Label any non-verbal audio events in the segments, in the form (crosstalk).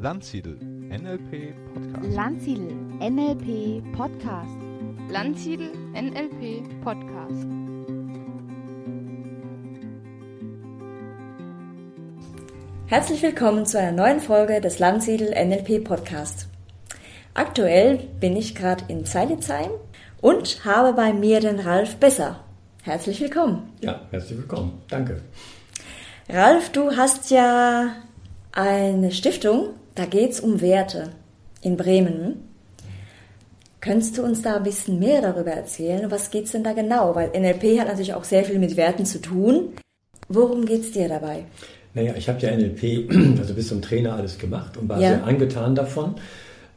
Landsiedel NLP Podcast. Landsiedel NLP Podcast. Landsiedel NLP Podcast. Herzlich willkommen zu einer neuen Folge des Landsiedel NLP Podcast. Aktuell bin ich gerade in Zeilitzheim und habe bei mir den Ralf Besser. Herzlich willkommen. Ja, herzlich willkommen. Danke. Ralf, du hast ja eine Stiftung, da geht es um Werte in Bremen. Könntest du uns da ein bisschen mehr darüber erzählen? Was geht es denn da genau? Weil NLP hat natürlich auch sehr viel mit Werten zu tun. Worum geht es dir dabei? Naja, ich habe ja NLP, (clears throat) also bis zum Trainer alles gemacht und war ja. sehr angetan davon,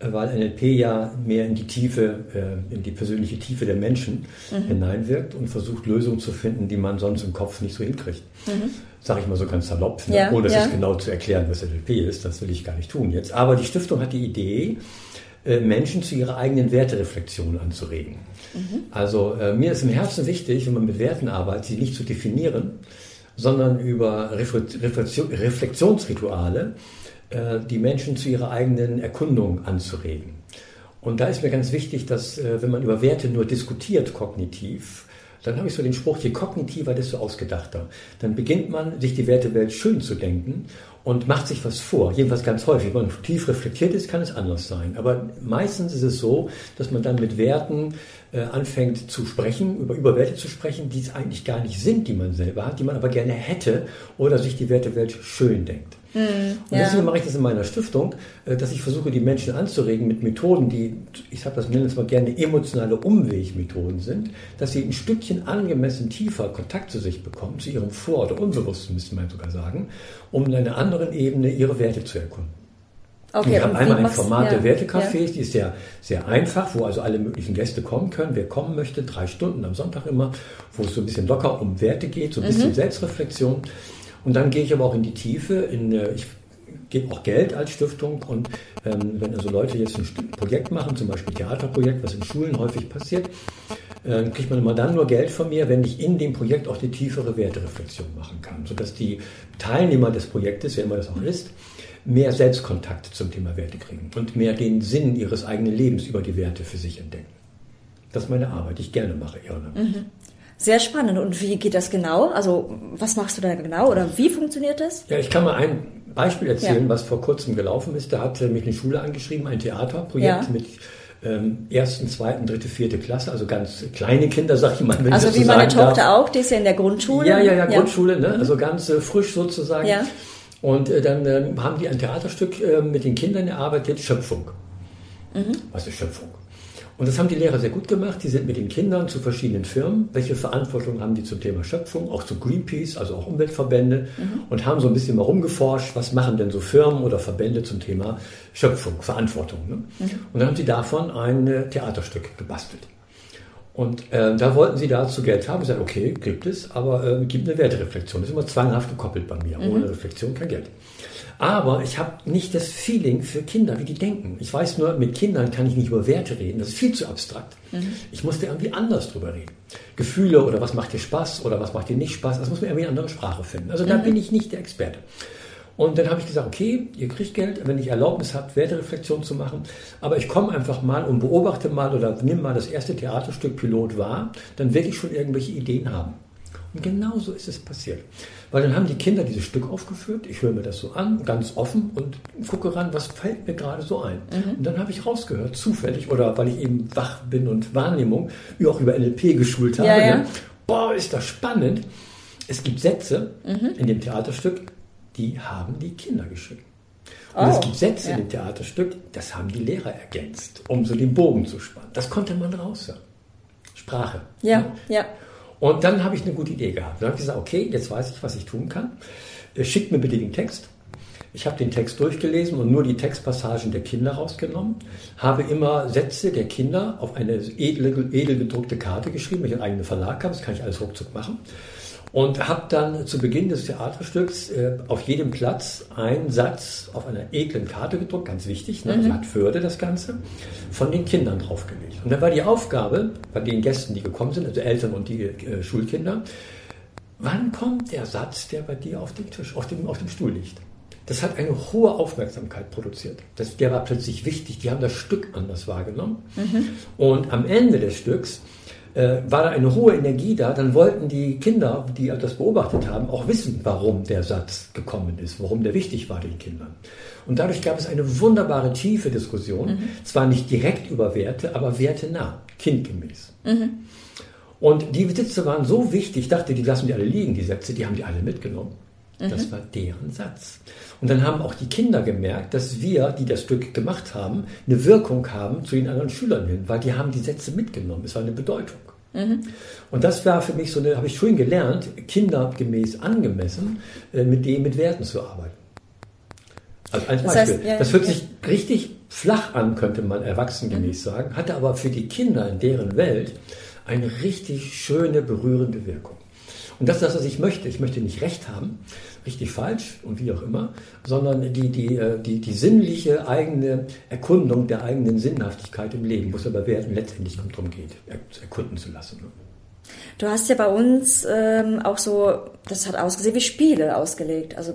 weil NLP ja mehr in die Tiefe, äh, in die persönliche Tiefe der Menschen mhm. hineinwirkt und versucht Lösungen zu finden, die man sonst im Kopf nicht so hinkriegt. Mhm. Sage ich mal so ganz salopp, ne? ja, ohne es ja. genau zu erklären, was NLP ist. Das will ich gar nicht tun jetzt. Aber die Stiftung hat die Idee, äh, Menschen zu ihrer eigenen Wertereflexion anzuregen. Mhm. Also äh, mir ist im Herzen wichtig, wenn man mit Werten arbeitet, sie nicht zu definieren, sondern über Reflexion, Reflexionsrituale die Menschen zu ihrer eigenen Erkundung anzuregen. Und da ist mir ganz wichtig, dass äh, wenn man über Werte nur diskutiert kognitiv, dann habe ich so den Spruch, je kognitiver, desto ausgedachter. Dann beginnt man, sich die Wertewelt schön zu denken und macht sich was vor. Jedenfalls ganz häufig. Wenn man tief reflektiert ist, kann es anders sein. Aber meistens ist es so, dass man dann mit Werten äh, anfängt zu sprechen, über, über Werte zu sprechen, die es eigentlich gar nicht sind, die man selber hat, die man aber gerne hätte oder sich die Wertewelt schön denkt. Mhm, und deswegen ja. mache ich das in meiner Stiftung, äh, dass ich versuche, die Menschen anzuregen mit Methoden, die, ich habe das nenne es mal gerne emotionale Umwegmethoden sind, dass sie ein Stückchen angemessen tiefer Kontakt zu sich bekommen, zu ihrem Vor- oder Unbewussten, müsste man sogar sagen, um in einer anderen Ebene ihre Werte zu erkunden. Okay, ich habe einmal ein Format ja, der Wertecafés, ja. die ist sehr, sehr einfach, wo also alle möglichen Gäste kommen können. Wer kommen möchte, drei Stunden am Sonntag immer, wo es so ein bisschen locker um Werte geht, so ein bisschen mhm. Selbstreflexion. Und dann gehe ich aber auch in die Tiefe. In, äh, ich gebe auch Geld als Stiftung und ähm, wenn also Leute jetzt ein Projekt machen, zum Beispiel Theaterprojekt, was in Schulen häufig passiert, äh, kriegt man immer dann nur Geld von mir, wenn ich in dem Projekt auch die tiefere Wertereflexion machen kann, sodass die Teilnehmer des Projektes, wer immer das auch ist, mehr Selbstkontakt zum Thema Werte kriegen und mehr den Sinn ihres eigenen Lebens über die Werte für sich entdecken. Das ist meine Arbeit, die ich gerne mache, Irene. Mhm. Sehr spannend. Und wie geht das genau? Also was machst du da genau oder wie funktioniert das? Ja, ich kann mal ein Beispiel erzählen, ja. was vor kurzem gelaufen ist. Da hat mich eine Schule angeschrieben, ein Theaterprojekt ja. mit ähm, ersten, zweiten, dritte, vierte Klasse, also ganz kleine Kinder, sag ich mal. Wenn also ich wie so meine Tochter darf. auch, die ist ja in der Grundschule. Ja, ja, ja, Grundschule, ne? also ganz äh, frisch sozusagen. Ja. Und äh, dann äh, haben die ein Theaterstück äh, mit den Kindern erarbeitet, Schöpfung. Mhm. Was ist Schöpfung? Und das haben die Lehrer sehr gut gemacht. Die sind mit den Kindern zu verschiedenen Firmen. Welche Verantwortung haben die zum Thema Schöpfung? Auch zu Greenpeace, also auch Umweltverbände. Mhm. Und haben so ein bisschen mal rumgeforscht, was machen denn so Firmen oder Verbände zum Thema Schöpfung, Verantwortung. Ne? Mhm. Und dann haben sie davon ein äh, Theaterstück gebastelt. Und äh, da wollten sie dazu Geld haben. Ich sagte, okay, gibt es, aber äh, gibt eine Wertereflexion. Das ist immer zwanghaft gekoppelt bei mir. Mhm. Ohne Reflexion kein Geld. Aber ich habe nicht das Feeling für Kinder, wie die denken. Ich weiß nur, mit Kindern kann ich nicht über Werte reden. Das ist viel zu abstrakt. Mhm. Ich musste irgendwie anders drüber reden. Gefühle oder was macht dir Spaß oder was macht dir nicht Spaß, das muss man irgendwie in andere Sprache finden. Also da mhm. bin ich nicht der Experte. Und dann habe ich gesagt, okay, ihr kriegt Geld, wenn ich Erlaubnis habt, Wertereflexion zu machen. Aber ich komme einfach mal und beobachte mal oder nimm mal das erste Theaterstück Pilot wahr, dann werde ich schon irgendwelche Ideen haben. Und genau so ist es passiert. Weil dann haben die Kinder dieses Stück aufgeführt, ich höre mir das so an, ganz offen und gucke ran, was fällt mir gerade so ein. Mhm. Und dann habe ich rausgehört, zufällig, oder weil ich eben wach bin und Wahrnehmung, wie auch über NLP geschult habe. Ja, ja. Ne? Boah, ist das spannend. Es gibt Sätze mhm. in dem Theaterstück, die haben die Kinder geschrieben. Und oh, es gibt Sätze ja. in dem Theaterstück, das haben die Lehrer ergänzt, um so den Bogen zu spannen. Das konnte man raushören. Sprache. Ja, ne? ja. Und dann habe ich eine gute Idee gehabt. Dann habe ich gesagt, okay, jetzt weiß ich, was ich tun kann. Äh, schickt mir bitte den Text. Ich habe den Text durchgelesen und nur die Textpassagen der Kinder rausgenommen, habe immer Sätze der Kinder auf eine edel, edel gedruckte Karte geschrieben, weil ich einen eigenen Verlag habe, das kann ich alles ruckzuck machen. Und habe dann zu Beginn des Theaterstücks äh, auf jedem Platz einen Satz auf einer edlen Karte gedruckt, ganz wichtig, ne, mhm. hat Würde das Ganze, von den Kindern draufgelegt. Und dann war die Aufgabe bei den Gästen, die gekommen sind, also Eltern und die äh, Schulkinder, wann kommt der Satz, der bei dir auf dem Tisch, auf dem, auf dem Stuhl liegt? das hat eine hohe Aufmerksamkeit produziert. Das, der war plötzlich wichtig, die haben das Stück anders wahrgenommen. Mhm. Und am Ende des Stücks war da eine hohe Energie da, dann wollten die Kinder, die das beobachtet haben, auch wissen, warum der Satz gekommen ist, warum der wichtig war den Kindern. Und dadurch gab es eine wunderbare tiefe Diskussion, mhm. zwar nicht direkt über Werte, aber wertenah, kindgemäß. Mhm. Und die Sätze waren so wichtig, ich dachte, die lassen die alle liegen, die Sätze, die haben die alle mitgenommen. Das mhm. war deren Satz. Und dann haben auch die Kinder gemerkt, dass wir, die das Stück gemacht haben, eine Wirkung haben zu den anderen Schülern hin, weil die haben die Sätze mitgenommen. Es war eine Bedeutung. Mhm. Und das war für mich so eine, habe ich schon gelernt, kindergemäß angemessen, äh, mit dem mit Werten zu arbeiten. Also als das Beispiel. Heißt, ja, das hört sich richtig flach an, könnte man erwachsengemäß mhm. sagen, hatte aber für die Kinder in deren Welt eine richtig schöne, berührende Wirkung. Und das ist das, was ich möchte. Ich möchte nicht Recht haben, richtig falsch und wie auch immer, sondern die, die, äh, die, die sinnliche eigene Erkundung der eigenen Sinnhaftigkeit im Leben, wo es aber Werten letztendlich darum geht, erkunden zu lassen. Ne? Du hast ja bei uns ähm, auch so, das hat ausgesehen wie Spiele ausgelegt. Also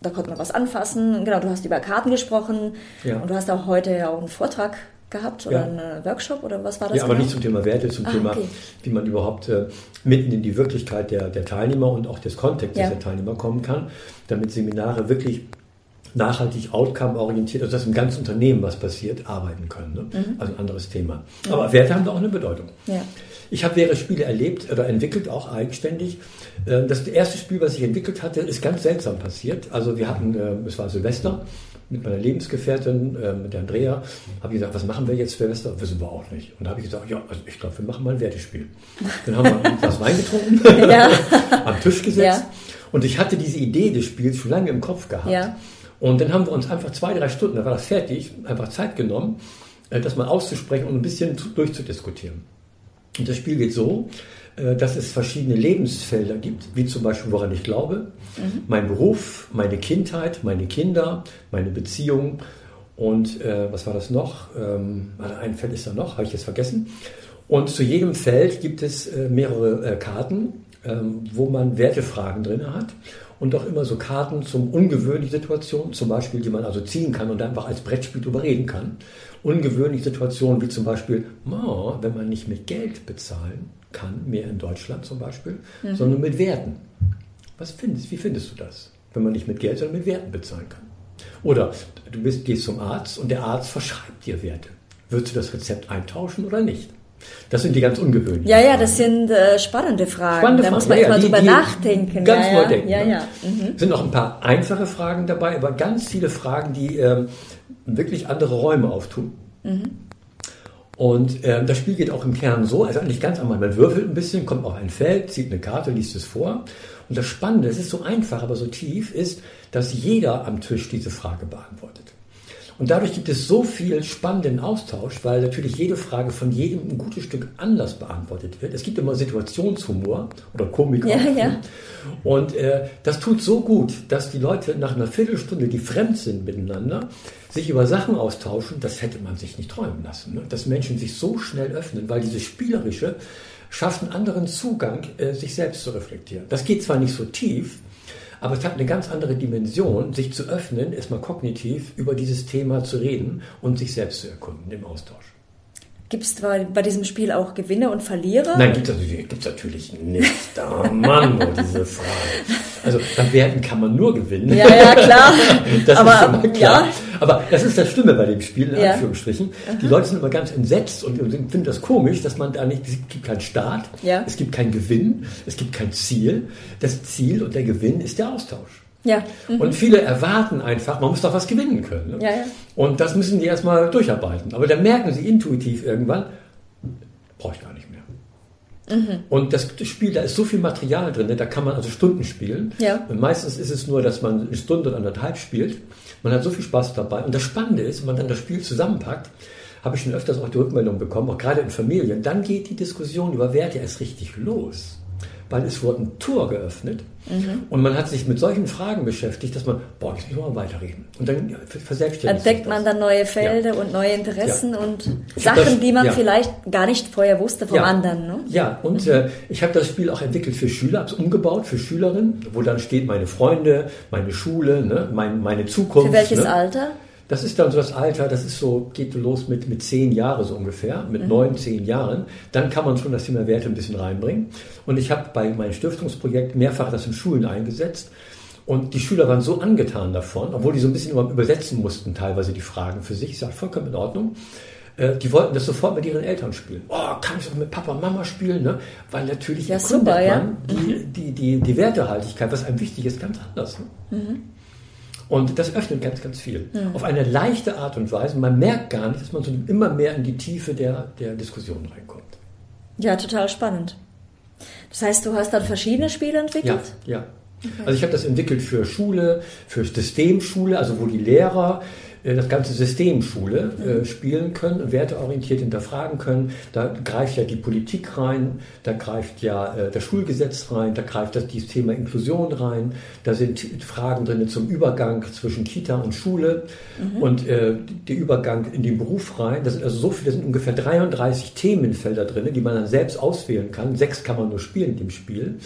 da konnte man was anfassen. Genau, du hast über Karten gesprochen ja. und du hast auch heute ja auch einen Vortrag gehabt oder ja. einen Workshop oder was war das? Ja, aber genau? nicht zum Thema Werte, zum ah, Thema, okay. wie man überhaupt äh, mitten in die Wirklichkeit der, der Teilnehmer und auch des Kontextes ja. der Teilnehmer kommen kann, damit Seminare wirklich nachhaltig outcome-orientiert, also dass im ganzen Unternehmen was passiert, arbeiten können. Ne? Mhm. Also ein anderes Thema. Aber Werte haben da auch eine Bedeutung. Ja. Ich habe mehrere Spiele erlebt oder entwickelt, auch eigenständig. Äh, das erste Spiel, was ich entwickelt hatte, ist ganz seltsam passiert. Also wir hatten, äh, es war Silvester, mit meiner Lebensgefährtin, äh, mit der Andrea, habe ich gesagt, was machen wir jetzt für Silvester? Wissen wir auch nicht. Und da habe ich gesagt, ja, also ich glaube, wir machen mal ein Wertespiel. Dann haben wir ein Glas Wein getrunken, (laughs) ja. (laughs) am Tisch gesetzt. Ja. Und ich hatte diese Idee des Spiels schon lange im Kopf gehabt. Ja. Und dann haben wir uns einfach zwei, drei Stunden, da war das fertig, einfach Zeit genommen, äh, das mal auszusprechen und ein bisschen durchzudiskutieren. Und das Spiel geht so, dass es verschiedene Lebensfelder gibt, wie zum Beispiel, woran ich glaube, mhm. mein Beruf, meine Kindheit, meine Kinder, meine Beziehung und äh, was war das noch? Ähm, ein Feld ist da noch, habe ich jetzt vergessen. Und zu jedem Feld gibt es äh, mehrere äh, Karten, ähm, wo man Wertefragen drin hat und auch immer so Karten zum ungewöhnlichen Situationen, zum Beispiel, die man also ziehen kann und einfach als Brettspiel überreden kann. Ungewöhnliche Situationen wie zum Beispiel, oh, wenn man nicht mit Geld bezahlen kann, mehr in Deutschland zum Beispiel, mhm. sondern mit Werten. Was findest, wie findest du das, wenn man nicht mit Geld, sondern mit Werten bezahlen kann? Oder du bist, gehst zum Arzt und der Arzt verschreibt dir Werte. Würdest du das Rezept eintauschen oder nicht? Das sind die ganz ungewöhnlichen. Ja, ja, das sind äh, spannende Fragen. Spannende da Fragen. muss man ja, mal drüber nachdenken. Ganz ja, neu ja. denken. Ja, ne? ja. Mhm. Es sind noch ein paar einfache Fragen dabei, aber ganz viele Fragen, die ähm, wirklich andere Räume auftun. Mhm. Und äh, das Spiel geht auch im Kern so, also eigentlich ganz einmal, man würfelt ein bisschen, kommt auf ein Feld, zieht eine Karte, liest es vor. Und das Spannende, es ist so einfach, aber so tief, ist, dass jeder am Tisch diese Frage beantwortet. Und dadurch gibt es so viel spannenden Austausch, weil natürlich jede Frage von jedem ein gutes Stück anders beantwortet wird. Es gibt immer Situationshumor oder Komik. Ja, ja. Und äh, das tut so gut, dass die Leute nach einer Viertelstunde, die fremd sind miteinander, sich über Sachen austauschen, das hätte man sich nicht träumen lassen. Ne? Dass Menschen sich so schnell öffnen, weil dieses Spielerische schafft einen anderen Zugang, äh, sich selbst zu reflektieren. Das geht zwar nicht so tief, aber es hat eine ganz andere Dimension, sich zu öffnen, erstmal kognitiv über dieses Thema zu reden und sich selbst zu erkunden im Austausch. Gibt es bei, bei, diesem Spiel auch Gewinner und Verlierer? Nein, gibt es natürlich nicht. Da, Mann, oh, diese Frage. Also bei Werten kann man nur gewinnen. Ja, ja, klar. (laughs) das Aber, ist schon mal klar. Ja. Aber das ist das Schlimme bei dem Spiel, in ja. Anführungsstrichen. Die Leute sind immer ganz entsetzt und, und finden das komisch, dass man da nicht, es gibt keinen Start, ja. es gibt keinen Gewinn, es gibt kein Ziel. Das Ziel und der Gewinn ist der Austausch. Ja. Mhm. Und viele erwarten einfach, man muss doch was gewinnen können. Ne? Ja, ja. Und das müssen die erstmal durcharbeiten. Aber dann merken sie intuitiv irgendwann, brauche ich gar nicht mehr. Mhm. Und das Spiel, da ist so viel Material drin, ne? da kann man also Stunden spielen. Ja. Und meistens ist es nur, dass man eine Stunde oder anderthalb spielt. Man hat so viel Spaß dabei. Und das Spannende ist, wenn man dann das Spiel zusammenpackt, habe ich schon öfters auch die Rückmeldung bekommen, auch gerade in Familien, dann geht die Diskussion über Werte erst richtig los. Weil es wurde ein Tor geöffnet mhm. und man hat sich mit solchen Fragen beschäftigt, dass man, boah, jetzt müssen wir mal weiterreden. Und dann verselbstständigt Entdeckt man dann neue Felder ja. und neue Interessen ja. und Sachen, das, die man ja. vielleicht gar nicht vorher wusste vom anderen. Ne? Ja, und mhm. äh, ich habe das Spiel auch entwickelt für Schüler, habe es umgebaut für Schülerinnen, wo dann steht meine Freunde, meine Schule, ne, mein, meine Zukunft. Für welches ne? Alter? Das ist dann so das Alter, das ist so, geht los mit, mit zehn Jahren so ungefähr, mit mhm. neun, zehn Jahren. Dann kann man schon das Thema Werte ein bisschen reinbringen. Und ich habe bei meinem Stiftungsprojekt mehrfach das in Schulen eingesetzt. Und die Schüler waren so angetan davon, obwohl die so ein bisschen übersetzen mussten, teilweise die Fragen für sich. Ich sage, vollkommen in Ordnung. Äh, die wollten das sofort mit ihren Eltern spielen. Oh, kann ich auch mit Papa und Mama spielen? Ne? Weil natürlich ja, super, ja. die, mhm. die, die, die Wertehaltigkeit, was einem wichtig ist, ganz anders. Ne? Mhm. Und das öffnet ganz, ganz viel. Mhm. Auf eine leichte Art und Weise. Man merkt gar nicht, dass man so immer mehr in die Tiefe der, der Diskussion reinkommt. Ja, total spannend. Das heißt, du hast dann verschiedene Spiele entwickelt? Ja, ja. Okay. Also ich habe das entwickelt für Schule, für Systemschule, also wo die Lehrer das ganze System Schule äh, spielen können, werteorientiert hinterfragen können. Da greift ja die Politik rein, da greift ja äh, das Schulgesetz rein, da greift das, Thema Inklusion rein, da sind Fragen drin zum Übergang zwischen Kita und Schule mhm. und äh, der Übergang in den Beruf rein. Das sind also so viele, das sind ungefähr 33 Themenfelder drin, die man dann selbst auswählen kann. Sechs kann man nur spielen in dem Spiel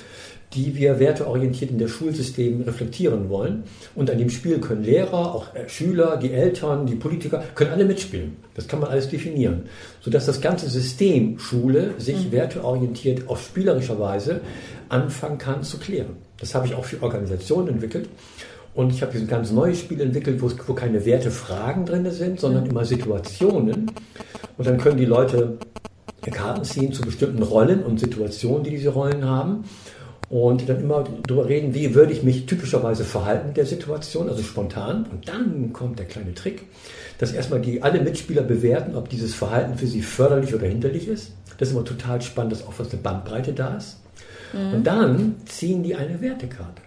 die wir werteorientiert in der Schulsystem reflektieren wollen. Und an dem Spiel können Lehrer, auch äh, Schüler, die Eltern, die Politiker, können alle mitspielen. Das kann man alles definieren. Sodass das ganze System Schule sich mhm. werteorientiert auf spielerischer Weise anfangen kann zu klären. Das habe ich auch für Organisationen entwickelt. Und ich habe ein ganz neues Spiel entwickelt, wo, wo keine Wertefragen drin sind, sondern mhm. immer Situationen. Und dann können die Leute Karten ziehen zu bestimmten Rollen und Situationen, die diese Rollen haben und dann immer darüber reden, wie würde ich mich typischerweise verhalten in der Situation, also spontan. Und dann kommt der kleine Trick, dass erstmal die alle Mitspieler bewerten, ob dieses Verhalten für sie förderlich oder hinderlich ist. Das ist immer total spannend, dass auch was eine Bandbreite da ist. Mhm. Und dann ziehen die eine Wertekarte.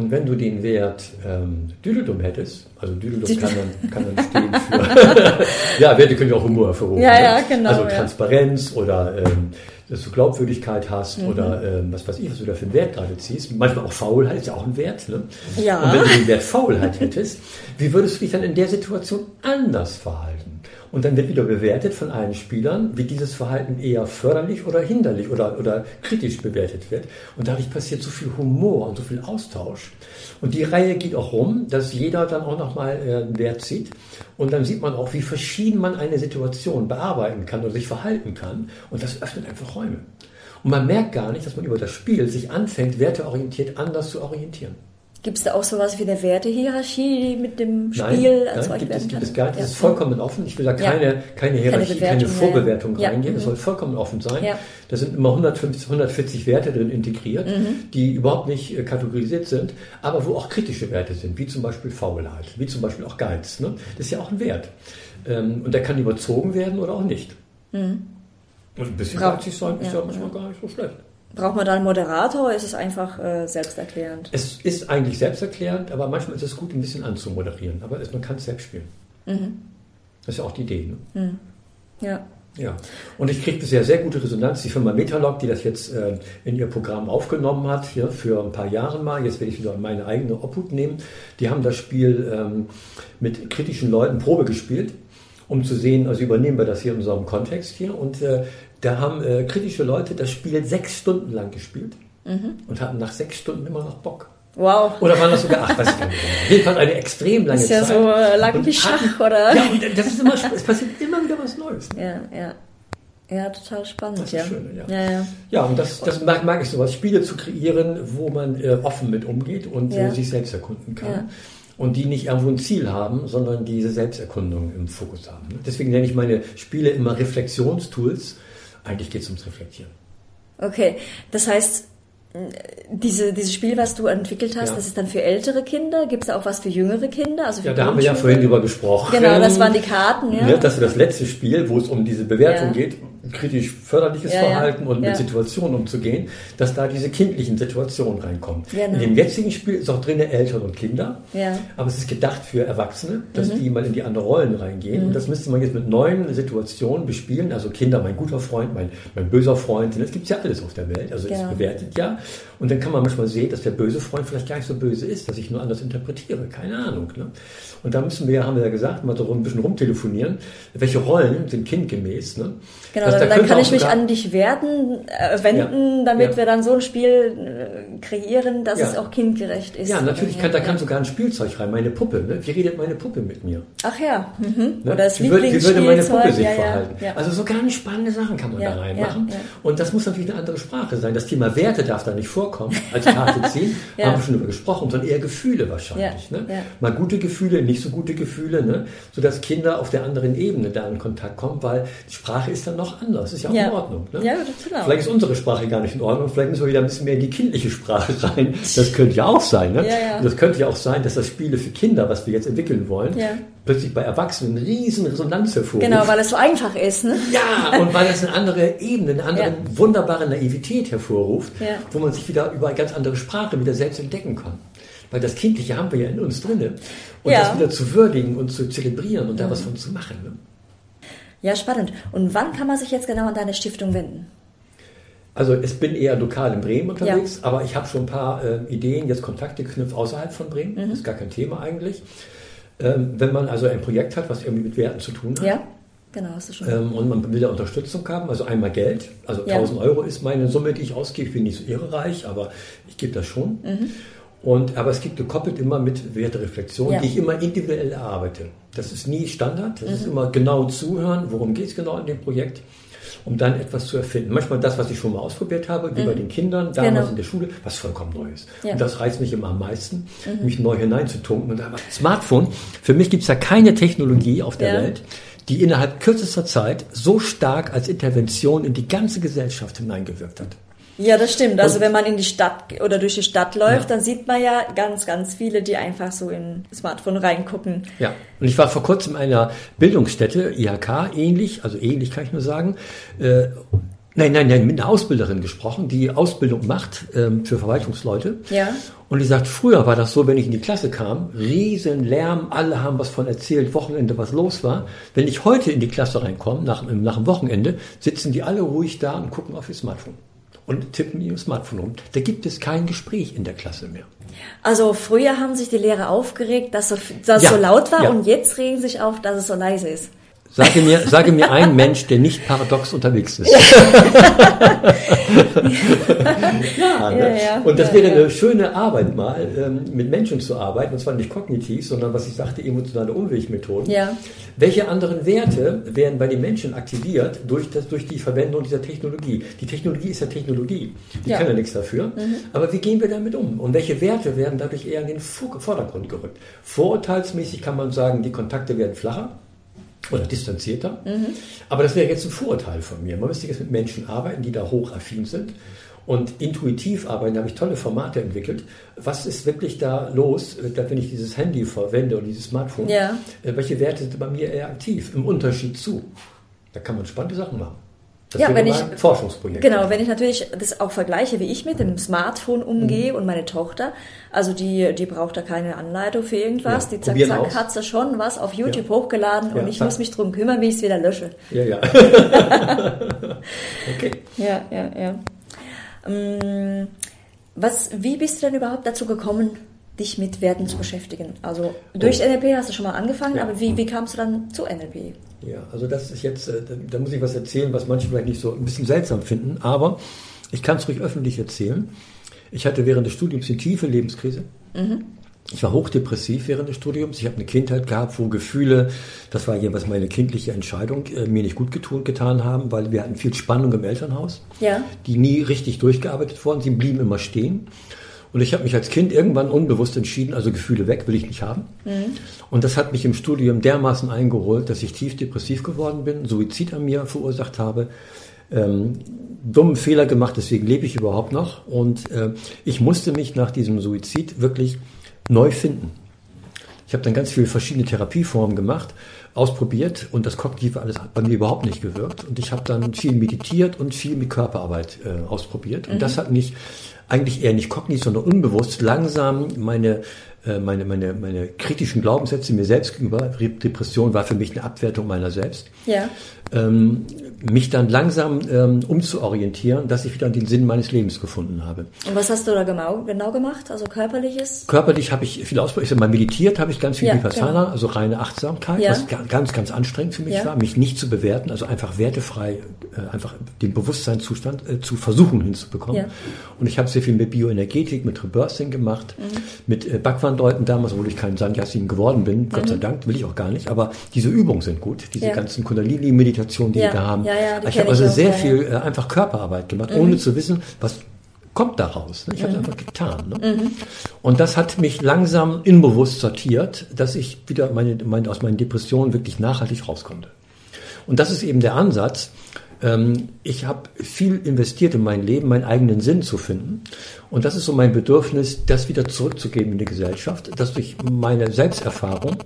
Und wenn du den Wert ähm, Düdeldum hättest, also Düdeldum kann dann, kann dann stehen (laughs) für, (laughs) ja, Werte können ja auch Humor hervorrufen. Ja, ja, genau. Also Transparenz ja. oder ähm, dass du Glaubwürdigkeit hast mhm. oder ähm, was weiß ich, was du da für einen Wert gerade ziehst. Manchmal auch Faulheit ist ja auch ein Wert. Ne? Ja. Und wenn du den Wert Faulheit hättest, wie würdest du dich dann in der Situation anders verhalten? Und dann wird wieder bewertet von allen Spielern, wie dieses Verhalten eher förderlich oder hinderlich oder, oder kritisch bewertet wird. Und dadurch passiert so viel Humor und so viel Austausch. Und die Reihe geht auch rum, dass jeder dann auch nochmal äh, Wert zieht. Und dann sieht man auch, wie verschieden man eine Situation bearbeiten kann oder sich verhalten kann. Und das öffnet einfach Räume. Und man merkt gar nicht, dass man über das Spiel sich anfängt, werteorientiert anders zu orientieren. Gibt es da auch sowas wie eine Wertehierarchie mit dem Spiel? Nein, nein gibt, es, gibt es gar nicht. Das ja. ist vollkommen offen. Ich will da keine, ja. keine Hierarchie, keine, keine Vorbewertung ja. reingehen. Das mhm. soll vollkommen offen sein. Da sind immer 150, 140 Werte drin integriert, mhm. die überhaupt nicht äh, kategorisiert sind, aber wo auch kritische Werte sind, wie zum Beispiel Faulheit, wie zum Beispiel auch Geiz. Ne? Das ist ja auch ein Wert. Ähm, und der kann überzogen werden oder auch nicht. Mhm. Und ein bisschen geizig sein ist ja manchmal gar nicht so schlecht. Braucht man da einen Moderator oder ist es einfach äh, selbsterklärend? Es ist eigentlich selbsterklärend, aber manchmal ist es gut, ein bisschen anzumoderieren. Aber man kann es selbst spielen. Mhm. Das ist ja auch die Idee. Ne? Mhm. Ja. Ja, und ich kriege bisher sehr gute Resonanz. Die Firma Metalog, die das jetzt äh, in ihr Programm aufgenommen hat, hier für ein paar Jahre mal, jetzt werde ich wieder meine eigene Obhut nehmen, die haben das Spiel ähm, mit kritischen Leuten Probe gespielt, um zu sehen, also übernehmen wir das hier in unserem Kontext hier. Und äh, da haben äh, kritische Leute das Spiel sechs Stunden lang gespielt mhm. und hatten nach sechs Stunden immer noch Bock. Wow. Oder waren das sogar acht, weiß ich gar nicht. Auf jeden Fall eine extrem lange Zeit. Ist ja Zeit. so äh, lang wie Schach, oder? Ja, und das ist immer, es passiert immer wieder was Neues. Ne? Ja, ja. Ja, total spannend. Das ist ja. Schön, ja. Ja, ja. ja, und das, das mag, mag ich sowas, Spiele zu kreieren, wo man äh, offen mit umgeht und äh, ja. äh, sich selbst erkunden kann. Ja. Und die nicht irgendwo ein Ziel haben, sondern diese Selbsterkundung im Fokus haben. Ne? Deswegen nenne ich meine Spiele immer Reflexionstools, eigentlich geht es ums Reflektieren. Okay, das heißt, diese, dieses Spiel, was du entwickelt hast, Ja. das ist dann für ältere Kinder. Gibt es da auch was für jüngere Kinder? Also Ja, da haben wir ja vorhin drüber gesprochen. Genau, das waren die Karten, ja. Ne, das ist das letzte Spiel, wo es um diese Bewertung Ja. geht, kritisch förderliches Ja, ja. Verhalten und Ja. mit Situationen umzugehen, dass da diese kindlichen Situationen reinkommen. Genau. In dem jetzigen Spiel ist auch drin Eltern und Kinder, Ja. aber es ist gedacht für Erwachsene, dass Mhm. die mal in die andere Rollen reingehen. Und das müsste man jetzt mit neuen Situationen bespielen. Also Kinder, mein guter Freund, mein, mein böser Freund, das gibt es ja alles auf der Welt. Also Genau. es bewertet ja. Und dann kann man manchmal sehen, dass der böse Freund vielleicht gar nicht so böse ist, dass ich nur anders interpretiere. Keine Ahnung. Ne? Und da müssen wir, haben wir ja gesagt, mal so ein bisschen rumtelefonieren, welche Rollen sind kindgemäß. Ne? Genau, dann, dann könnte kann ich mich an dich werden, äh, wenden, Ja, damit ja. wir dann so ein Spiel äh, kreieren, dass Ja. es auch kindgerecht ist. Ja, natürlich kann, da kann sogar ein Spielzeug rein, meine Puppe. Ne? Wie redet meine Puppe mit mir? Ach ja, mhm. Ne? oder das wie, würde, wie würde meine Lieblingsspielzeug. Puppe sich verhalten? Also so ganz spannende Sachen kann man da reinmachen. Und das muss natürlich eine andere Sprache sein. Das Thema Werte darf da nicht vorkommen als Karte (laughs) ziehen. Ja. Haben wir schon darüber gesprochen, sondern eher Gefühle wahrscheinlich. Ja, Ne? ja. Mal gute Gefühle, nicht so gute Gefühle, ne? sodass Kinder auf der anderen Ebene da in Kontakt kommen, weil die Sprache ist dann noch anders. Ist ja auch in Ordnung. Ne? Ja, genau. Vielleicht ist unsere Sprache gar nicht in Ordnung. Vielleicht müssen wir wieder ein bisschen mehr in die kindliche Sprache rein. Das könnte ja auch sein. Ne? Das könnte ja auch sein, dass das Spiele für Kinder, was wir jetzt entwickeln wollen. Plötzlich bei Erwachsenen eine riesen Resonanz hervorruft. Genau, weil es so einfach ist. Ne? Ja, (laughs) und weil das eine andere Ebene, eine andere Ja. wunderbare Naivität hervorruft, Ja. wo man sich wieder über eine ganz andere Sprache wieder selbst entdecken kann. Weil das Kindliche haben wir ja in uns drinne. Und Ja. das wieder zu würdigen und zu zelebrieren und da was von zu machen. Ne? Ja, spannend. Und wann kann man sich jetzt genau an deine Stiftung wenden? Also ich bin eher lokal in Bremen unterwegs, aber ich habe schon ein paar äh, Ideen, jetzt Kontakte geknüpft außerhalb von Bremen. Mhm. Das ist gar kein Thema eigentlich. Ähm, wenn man also ein Projekt hat, was irgendwie mit Werten zu tun hat, Ja, genau, hast du schon. Ähm, und man will da Unterstützung haben, also einmal Geld, also Ja. 1000 Euro ist meine Summe, die ich ausgebe. Ich bin nicht so irrereich, aber ich gebe das schon. Mhm. Und, aber es gibt gekoppelt immer mit Wertereflexion, Ja. die ich immer individuell erarbeite. Das ist nie Standard, das ist Mhm. immer genau zuhören, worum geht es genau in dem Projekt, um dann etwas zu erfinden. Manchmal das, was ich schon mal ausprobiert habe, wie bei den Kindern, damals Genau. in der Schule, was vollkommen Neues. Ja. Und das reizt mich immer am meisten, Mhm. mich neu hineinzutunken. Und aber Smartphone, für mich gibt es ja keine Technologie auf der Ja. Welt, die innerhalb kürzester Zeit so stark als Intervention in die ganze Gesellschaft hineingewirkt hat. Ja, das stimmt. Also Und- wenn man in die Stadt oder durch die Stadt läuft, Ja. dann sieht man ja ganz, ganz viele, die einfach so in Smartphone reingucken. Ja, und ich war vor kurzem in einer Bildungsstätte, IHK, ähnlich, also ähnlich kann ich nur sagen. Äh, nein, nein, nein, mit einer Ausbilderin gesprochen, die Ausbildung macht ähm, für Verwaltungsleute. Ja. Und die sagt, früher war das so, wenn ich in die Klasse kam, riesen Lärm, alle haben was von erzählt, Wochenende, was los war. Wenn ich heute in die Klasse reinkomme, nach, nach dem Wochenende, sitzen die alle ruhig da und gucken auf ihr Smartphone. Und tippen ihr Smartphone rum. Da gibt es kein Gespräch in der Klasse mehr. Also früher haben sich die Lehrer aufgeregt, dass, so, dass Ja, es so laut war ja. und jetzt regen sich auf, dass es so leise ist. Sage mir, sage mir ein Mensch, der nicht paradox unterwegs ist. ja, ne? Ja, ja, und das ja, wäre ja. eine schöne Arbeit mal, ähm, mit Menschen zu arbeiten, und zwar nicht kognitiv, sondern was ich sagte, emotionale Umwegmethoden. Ja. Welche anderen Werte werden bei den Menschen aktiviert durch, das, durch die Verwendung dieser Technologie? Die Technologie ist ja Technologie, die Ja. kann ja nichts dafür. Aber wie gehen wir damit um? Und welche Werte werden dadurch eher in den Vor- Vordergrund gerückt? Vorurteilsmäßig kann man sagen, die Kontakte werden flacher oder distanzierter. Aber das wäre jetzt ein Vorurteil von mir. Man müsste jetzt mit Menschen arbeiten, die da hochaffin sind und intuitiv arbeiten. Da habe ich tolle Formate entwickelt. Was ist wirklich da los, wenn ich dieses Handy verwende und dieses Smartphone? Ja. Äh, Welche Werte sind bei mir eher aktiv im Unterschied zu? Da kann man spannende Sachen machen. Das Ja, wenn ich- Forschungsprojekt. Genau, wenn ich natürlich das auch vergleiche, wie ich mit dem Smartphone Mhm. umgehe und meine Tochter, also die, die braucht da keine Anleitung für irgendwas, Ja, die zack, zack, aus. hat sie schon was auf YouTube Ja. hochgeladen Ja, und ich zack. muss mich drum kümmern, wie ich es wieder lösche. Ja, ja. (laughs) okay. Ja, ja, ja. Ähm, Was, wie bist du denn überhaupt dazu gekommen, dich mit Werten zu beschäftigen? Also durch Oh. NLP hast du schon mal angefangen, Ja. aber wie, wie kamst du dann zu NLP? Ja, also das ist jetzt, äh, da, muss ich was erzählen, was manche vielleicht nicht so ein bisschen seltsam finden, aber ich kann es ruhig öffentlich erzählen. Ich hatte während des Studiums eine tiefe Lebenskrise. Ich war hochdepressiv während des Studiums. Ich habe eine Kindheit gehabt, wo Gefühle, das war jeweils meine kindliche Entscheidung, äh, mir nicht gut getun, getan haben, weil wir hatten viel Spannung im Elternhaus, Ja. die nie richtig durchgearbeitet wurden. Sie blieben immer stehen. Und ich habe mich als Kind irgendwann unbewusst entschieden, also Gefühle weg, will ich nicht haben. Und das hat mich im Studium dermaßen eingeholt, dass ich tief depressiv geworden bin, Suizid an mir verursacht habe, ähm, dummen Fehler gemacht, deswegen lebe ich überhaupt noch. Und äh, ich musste mich nach diesem Suizid wirklich neu finden. Ich habe dann ganz viele verschiedene Therapieformen gemacht, ausprobiert und das Kognitive alles hat bei mir überhaupt nicht gewirkt. Und ich habe dann viel meditiert und viel mit Körperarbeit äh, ausprobiert. Und mhm. das hat mich eigentlich eher nicht kognitiv, sondern unbewusst langsam meine meine, meine, meine kritischen Glaubenssätze mir selbst gegenüber, Depression war für mich eine Abwertung meiner selbst, ja. ähm, mich dann langsam ähm, umzuorientieren, dass ich wieder den Sinn meines Lebens gefunden habe. Und was hast du da genau, genau gemacht? Also körperliches? Körperlich habe ich viel ausprobiert. Ich habe mal meditiert, habe ich ganz viel ja, Vipassana, genau. also reine Achtsamkeit, ja. was ganz, ganz anstrengend für mich ja. war, mich nicht zu bewerten, also einfach wertefrei, äh, einfach den Bewusstseinszustand äh, zu versuchen hinzubekommen. Und ich habe sehr viel mit Bioenergetik, mit Rebirthing gemacht, mhm. mit äh, Bhagwan Leuten damals, obwohl ich kein Sandyasin geworden bin, mhm. Gott sei mhm. Dank, will ich auch gar nicht, aber diese Übungen sind gut, diese ja. ganzen Kundalini-Meditationen, die wir da haben. Ja, ich habe also auch, sehr viel äh, einfach Körperarbeit gemacht, mhm. ohne zu wissen, was kommt daraus. Ne? Ich habe es mhm. einfach getan. Ne? Mhm. Und das hat mich langsam inbewusst sortiert, dass ich wieder meine, meine, aus meinen Depressionen wirklich nachhaltig raus konnte. Und das ist eben der Ansatz, ich habe viel investiert in mein Leben, meinen eigenen Sinn zu finden. Und das ist so mein Bedürfnis, das wieder zurückzugeben in die Gesellschaft, dass durch meine Selbsterfahrung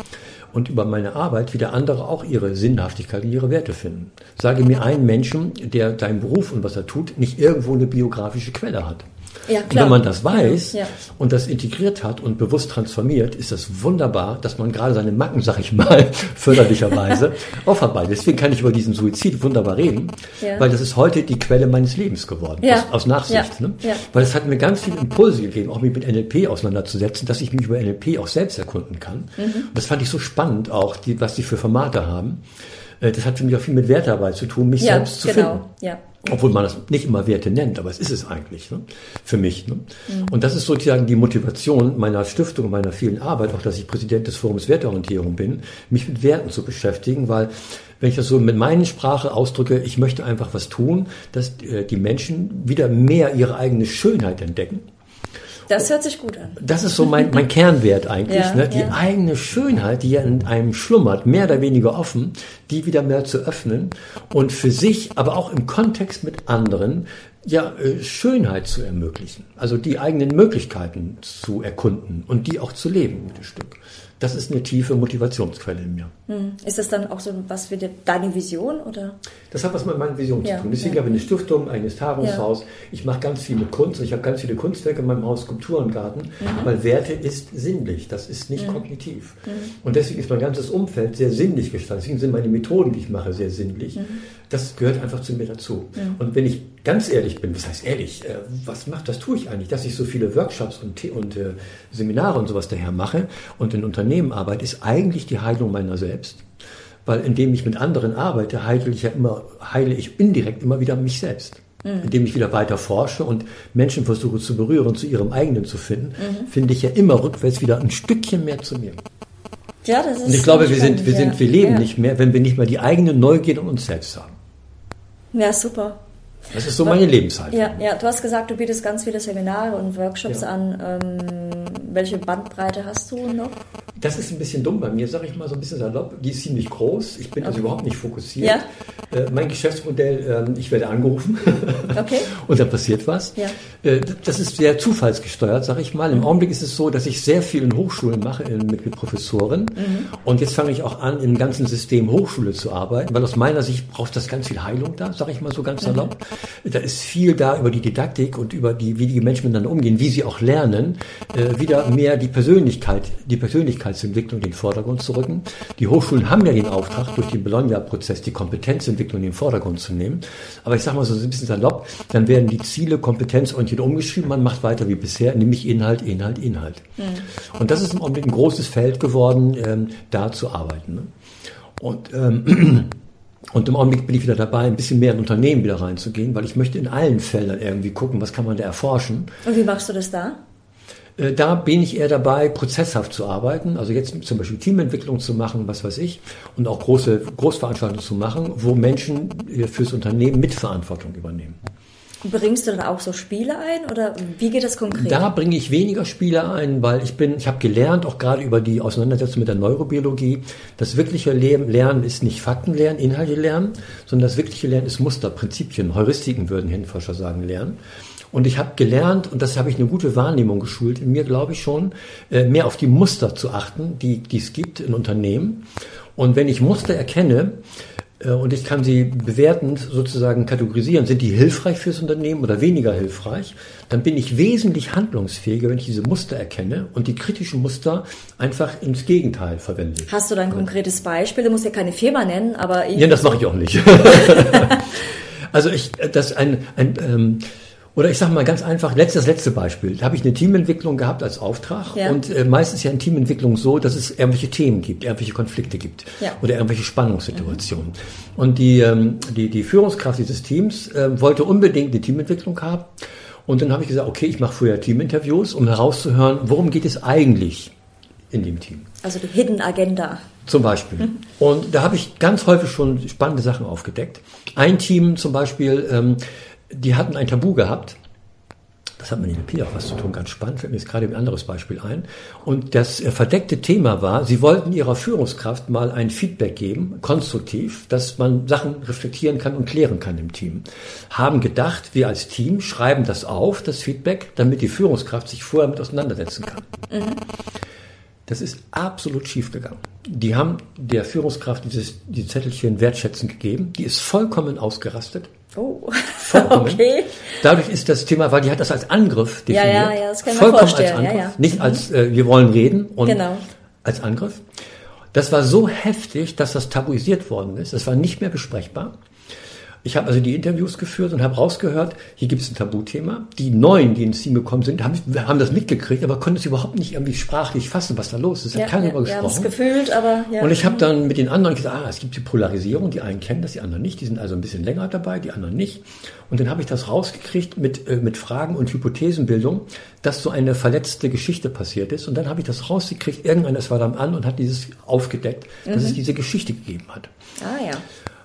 und über meine Arbeit wieder andere auch ihre Sinnhaftigkeit und ihre Werte finden. Sage mir einen Menschen, der seinen Beruf und was er tut, nicht irgendwo eine biografische Quelle hat. Ja, und wenn man das weiß ja. und das integriert hat und bewusst transformiert, ist das wunderbar, dass man gerade seine Macken, sag ich mal, (laughs) förderlicherweise (laughs) aufarbeitet. Deswegen kann ich über diesen Suizid wunderbar reden, ja. weil das ist heute die Quelle meines Lebens geworden, aus, aus, Nachsicht. Ne? Weil es hat mir ganz viele Impulse gegeben, auch mich mit NLP auseinanderzusetzen, dass ich mich über NLP auch selbst erkunden kann. Mhm. Und das fand ich so spannend auch, die, was die für Formate haben. Äh, das hat für mich auch viel mit Wertarbeit zu tun, mich selbst zu genau. finden. Ja. Obwohl man das nicht immer Werte nennt, aber es ist es eigentlich ne? für mich. Ne? Mhm. Und das ist sozusagen die Motivation meiner Stiftung, meiner vielen Arbeit, auch dass ich Präsident des Forums Werteorientierung bin, mich mit Werten zu beschäftigen, weil wenn ich das so mit meiner Sprache ausdrücke, ich möchte einfach was tun, dass äh, die Menschen wieder mehr ihre eigene Schönheit entdecken das hört sich gut an. Das ist so mein, mein Kernwert eigentlich. Ja, ne? Die ja. eigene Schönheit, die ja in einem schlummert, mehr oder weniger offen, die wieder mehr zu öffnen und für sich, aber auch im Kontext mit anderen, ja, äh, Schönheit zu ermöglichen. Also die eigenen Möglichkeiten zu erkunden und die auch zu leben mit dem Stück das ist eine tiefe Motivationsquelle in mir. Hm. Ist das dann auch so was für deine Vision? Oder? Das hat was mit meiner Vision ja, zu tun. Deswegen ja. habe ich eine Stiftung, ein Tagungshaus. Ja. Ich mache ganz viel mit Kunst. Ich habe ganz viele Kunstwerke in meinem Haus, Skulpturengarten, mhm. weil Werte ist sinnlich. Das ist nicht mhm. kognitiv. Mhm. Und deswegen ist mein ganzes Umfeld sehr sinnlich gestaltet. Deswegen sind meine Methoden, die ich mache, sehr sinnlich. Das gehört einfach zu mir dazu. Und wenn ich ganz ehrlich bin, was heißt ehrlich, äh, was macht, das tue ich eigentlich, dass ich so viele Workshops und, und äh, Seminare und sowas daher mache und in Unternehmen arbeite, ist eigentlich die Heilung meiner selbst. Weil indem ich mit anderen arbeite, heile ich ja immer, heile ich indirekt immer wieder mich selbst. Mhm. Indem ich wieder weiter forsche und Menschen versuche zu berühren, zu ihrem eigenen zu finden, mhm. finde ich ja immer rückwärts wieder ein Stückchen mehr zu mir. Ja, das ist und ich glaube, wir sind, wir sind, wir leben ja. nicht mehr, wenn wir nicht mehr die eigene Neugier in uns selbst haben. Ja, super. Das ist so meine Lebenshaltung. Ja, ja, du hast gesagt, du bietest ganz viele Seminare und Workshops ja. an. Ähm, welche Bandbreite hast du noch? Das ist ein bisschen dumm bei mir, sage ich mal so ein bisschen salopp. Die ist ziemlich groß. Ich bin also okay. also überhaupt nicht fokussiert. Ja. Äh, mein Geschäftsmodell, äh, ich werde angerufen (laughs) okay. und dann passiert was. Ja. Äh, das ist sehr zufallsgesteuert, sage ich mal. Im mhm. Augenblick ist es so, dass ich sehr viel in Hochschulen mache in, mit, mit, Professoren. Mhm. Und jetzt fange ich auch an, im ganzen System Hochschule zu arbeiten, weil aus meiner Sicht braucht das ganz viel Heilung da, sage ich mal so ganz mhm. salopp. Mhm. Da ist viel da über die Didaktik und über die, wie die Menschen miteinander umgehen, wie sie auch lernen, äh, wieder mehr die Persönlichkeit, die Persönlichkeitsentwicklung in den Vordergrund zu rücken. Die Hochschulen haben ja den Auftrag, durch den Bologna-Prozess die Kompetenzentwicklung in den Vordergrund zu nehmen. Aber ich sage mal so ein bisschen salopp, dann werden die Ziele kompetenzorientiert umgeschrieben, man macht weiter wie bisher, nämlich Inhalt, Inhalt, Inhalt. Mhm. Und das ist im Augenblick ein großes Feld geworden, ähm, da zu arbeiten. Ne? Und ähm, (clears throat) Und im Augenblick bin ich wieder dabei, ein bisschen mehr in Unternehmen wieder reinzugehen, weil ich möchte in allen Feldern irgendwie gucken, was kann man da erforschen. Und wie machst du das da? Äh, da bin ich eher dabei, prozesshaft zu arbeiten, also jetzt zum Beispiel Teamentwicklung zu machen, was weiß ich, und auch große Großveranstaltungen zu machen, wo Menschen äh, fürs Unternehmen Mitverantwortung übernehmen. Bringst du dann auch so Spiele ein oder wie geht das konkret? Da bringe ich weniger Spiele ein, weil ich bin, ich habe gelernt, auch gerade über die Auseinandersetzung mit der Neurobiologie, das wirkliche Lernen ist nicht Fakten lernen, Inhalte lernen, sondern das wirkliche Lernen ist Muster, Prinzipien, Heuristiken würden Hirnforscher sagen, lernen. Und ich habe gelernt, und das habe ich eine gute Wahrnehmung geschult, in mir glaube ich schon, äh, mehr auf die Muster zu achten, die, die es gibt in Unternehmen. Und wenn ich Muster erkenne, und ich kann sie bewertend sozusagen kategorisieren, sind die hilfreich fürs Unternehmen oder weniger hilfreich, dann bin ich wesentlich handlungsfähiger, wenn ich diese Muster erkenne und die kritischen Muster einfach ins Gegenteil verwende. Hast du da ein konkretes Beispiel? Du musst ja keine Firma nennen, aber... Ja, das mache ich auch nicht. (laughs) also ich, das ein, ein ähm, oder ich sage mal ganz einfach, letztes letzte Beispiel. Da habe ich eine Teamentwicklung gehabt als Auftrag. Ja. Und äh, meistens ja in Teamentwicklung so, dass es irgendwelche Themen gibt, irgendwelche Konflikte gibt ja. oder irgendwelche Spannungssituationen. Mhm. Und die, ähm, die, die Führungskraft dieses Teams äh, wollte unbedingt eine Teamentwicklung haben. Und dann habe ich gesagt, okay, ich mache vorher Teaminterviews, um herauszuhören, worum geht es eigentlich in dem Team. Also die Hidden Agenda. Zum Beispiel. Mhm. Und da habe ich ganz häufig schon spannende Sachen aufgedeckt. Ein Team zum Beispiel, ähm, die hatten ein Tabu gehabt. Das hat mit NLP auch was zu tun, ganz spannend, fällt mir jetzt gerade ein anderes Beispiel ein. Und das äh, verdeckte Thema war, sie wollten ihrer Führungskraft mal ein Feedback geben, konstruktiv, dass man Sachen reflektieren kann und klären kann im Team. Haben gedacht, wir als Team schreiben das auf, das Feedback, damit die Führungskraft sich vorher mit auseinandersetzen kann. Mhm. Das ist absolut schief gegangen. Die haben der Führungskraft dieses, die Zettelchen wertschätzend gegeben. Die ist vollkommen ausgerastet. Oh, (laughs) okay. Dadurch ist das Thema, weil die hat das als Angriff definiert. Ja, ja, ja, das kann man Vollkommen als Angriff. Ja, ja. Nicht als, äh, wir wollen reden und genau. als Angriff. Das war so heftig, dass das tabuisiert worden ist. Das war nicht mehr besprechbar. Ich habe also die Interviews geführt und habe rausgehört, hier gibt es ein Tabuthema. Die Neuen, die ins Team gekommen sind, haben, haben das mitgekriegt, aber konnten es überhaupt nicht irgendwie sprachlich fassen, was da los ist. Ja, hat keiner ja, darüber gesprochen. Ja, gefühlt, aber ja. Und ich habe dann mit den anderen gesagt, ah, es gibt die Polarisierung, die einen kennen das, die anderen nicht. Die sind also ein bisschen länger dabei, die anderen nicht. Und dann habe ich das rausgekriegt mit, äh, mit Fragen und Hypothesenbildung, dass so eine verletzte Geschichte passiert ist. Und dann habe ich das rausgekriegt, irgendeiner war dann an und hat dieses aufgedeckt, dass mhm. es diese Geschichte gegeben hat. Ah ja.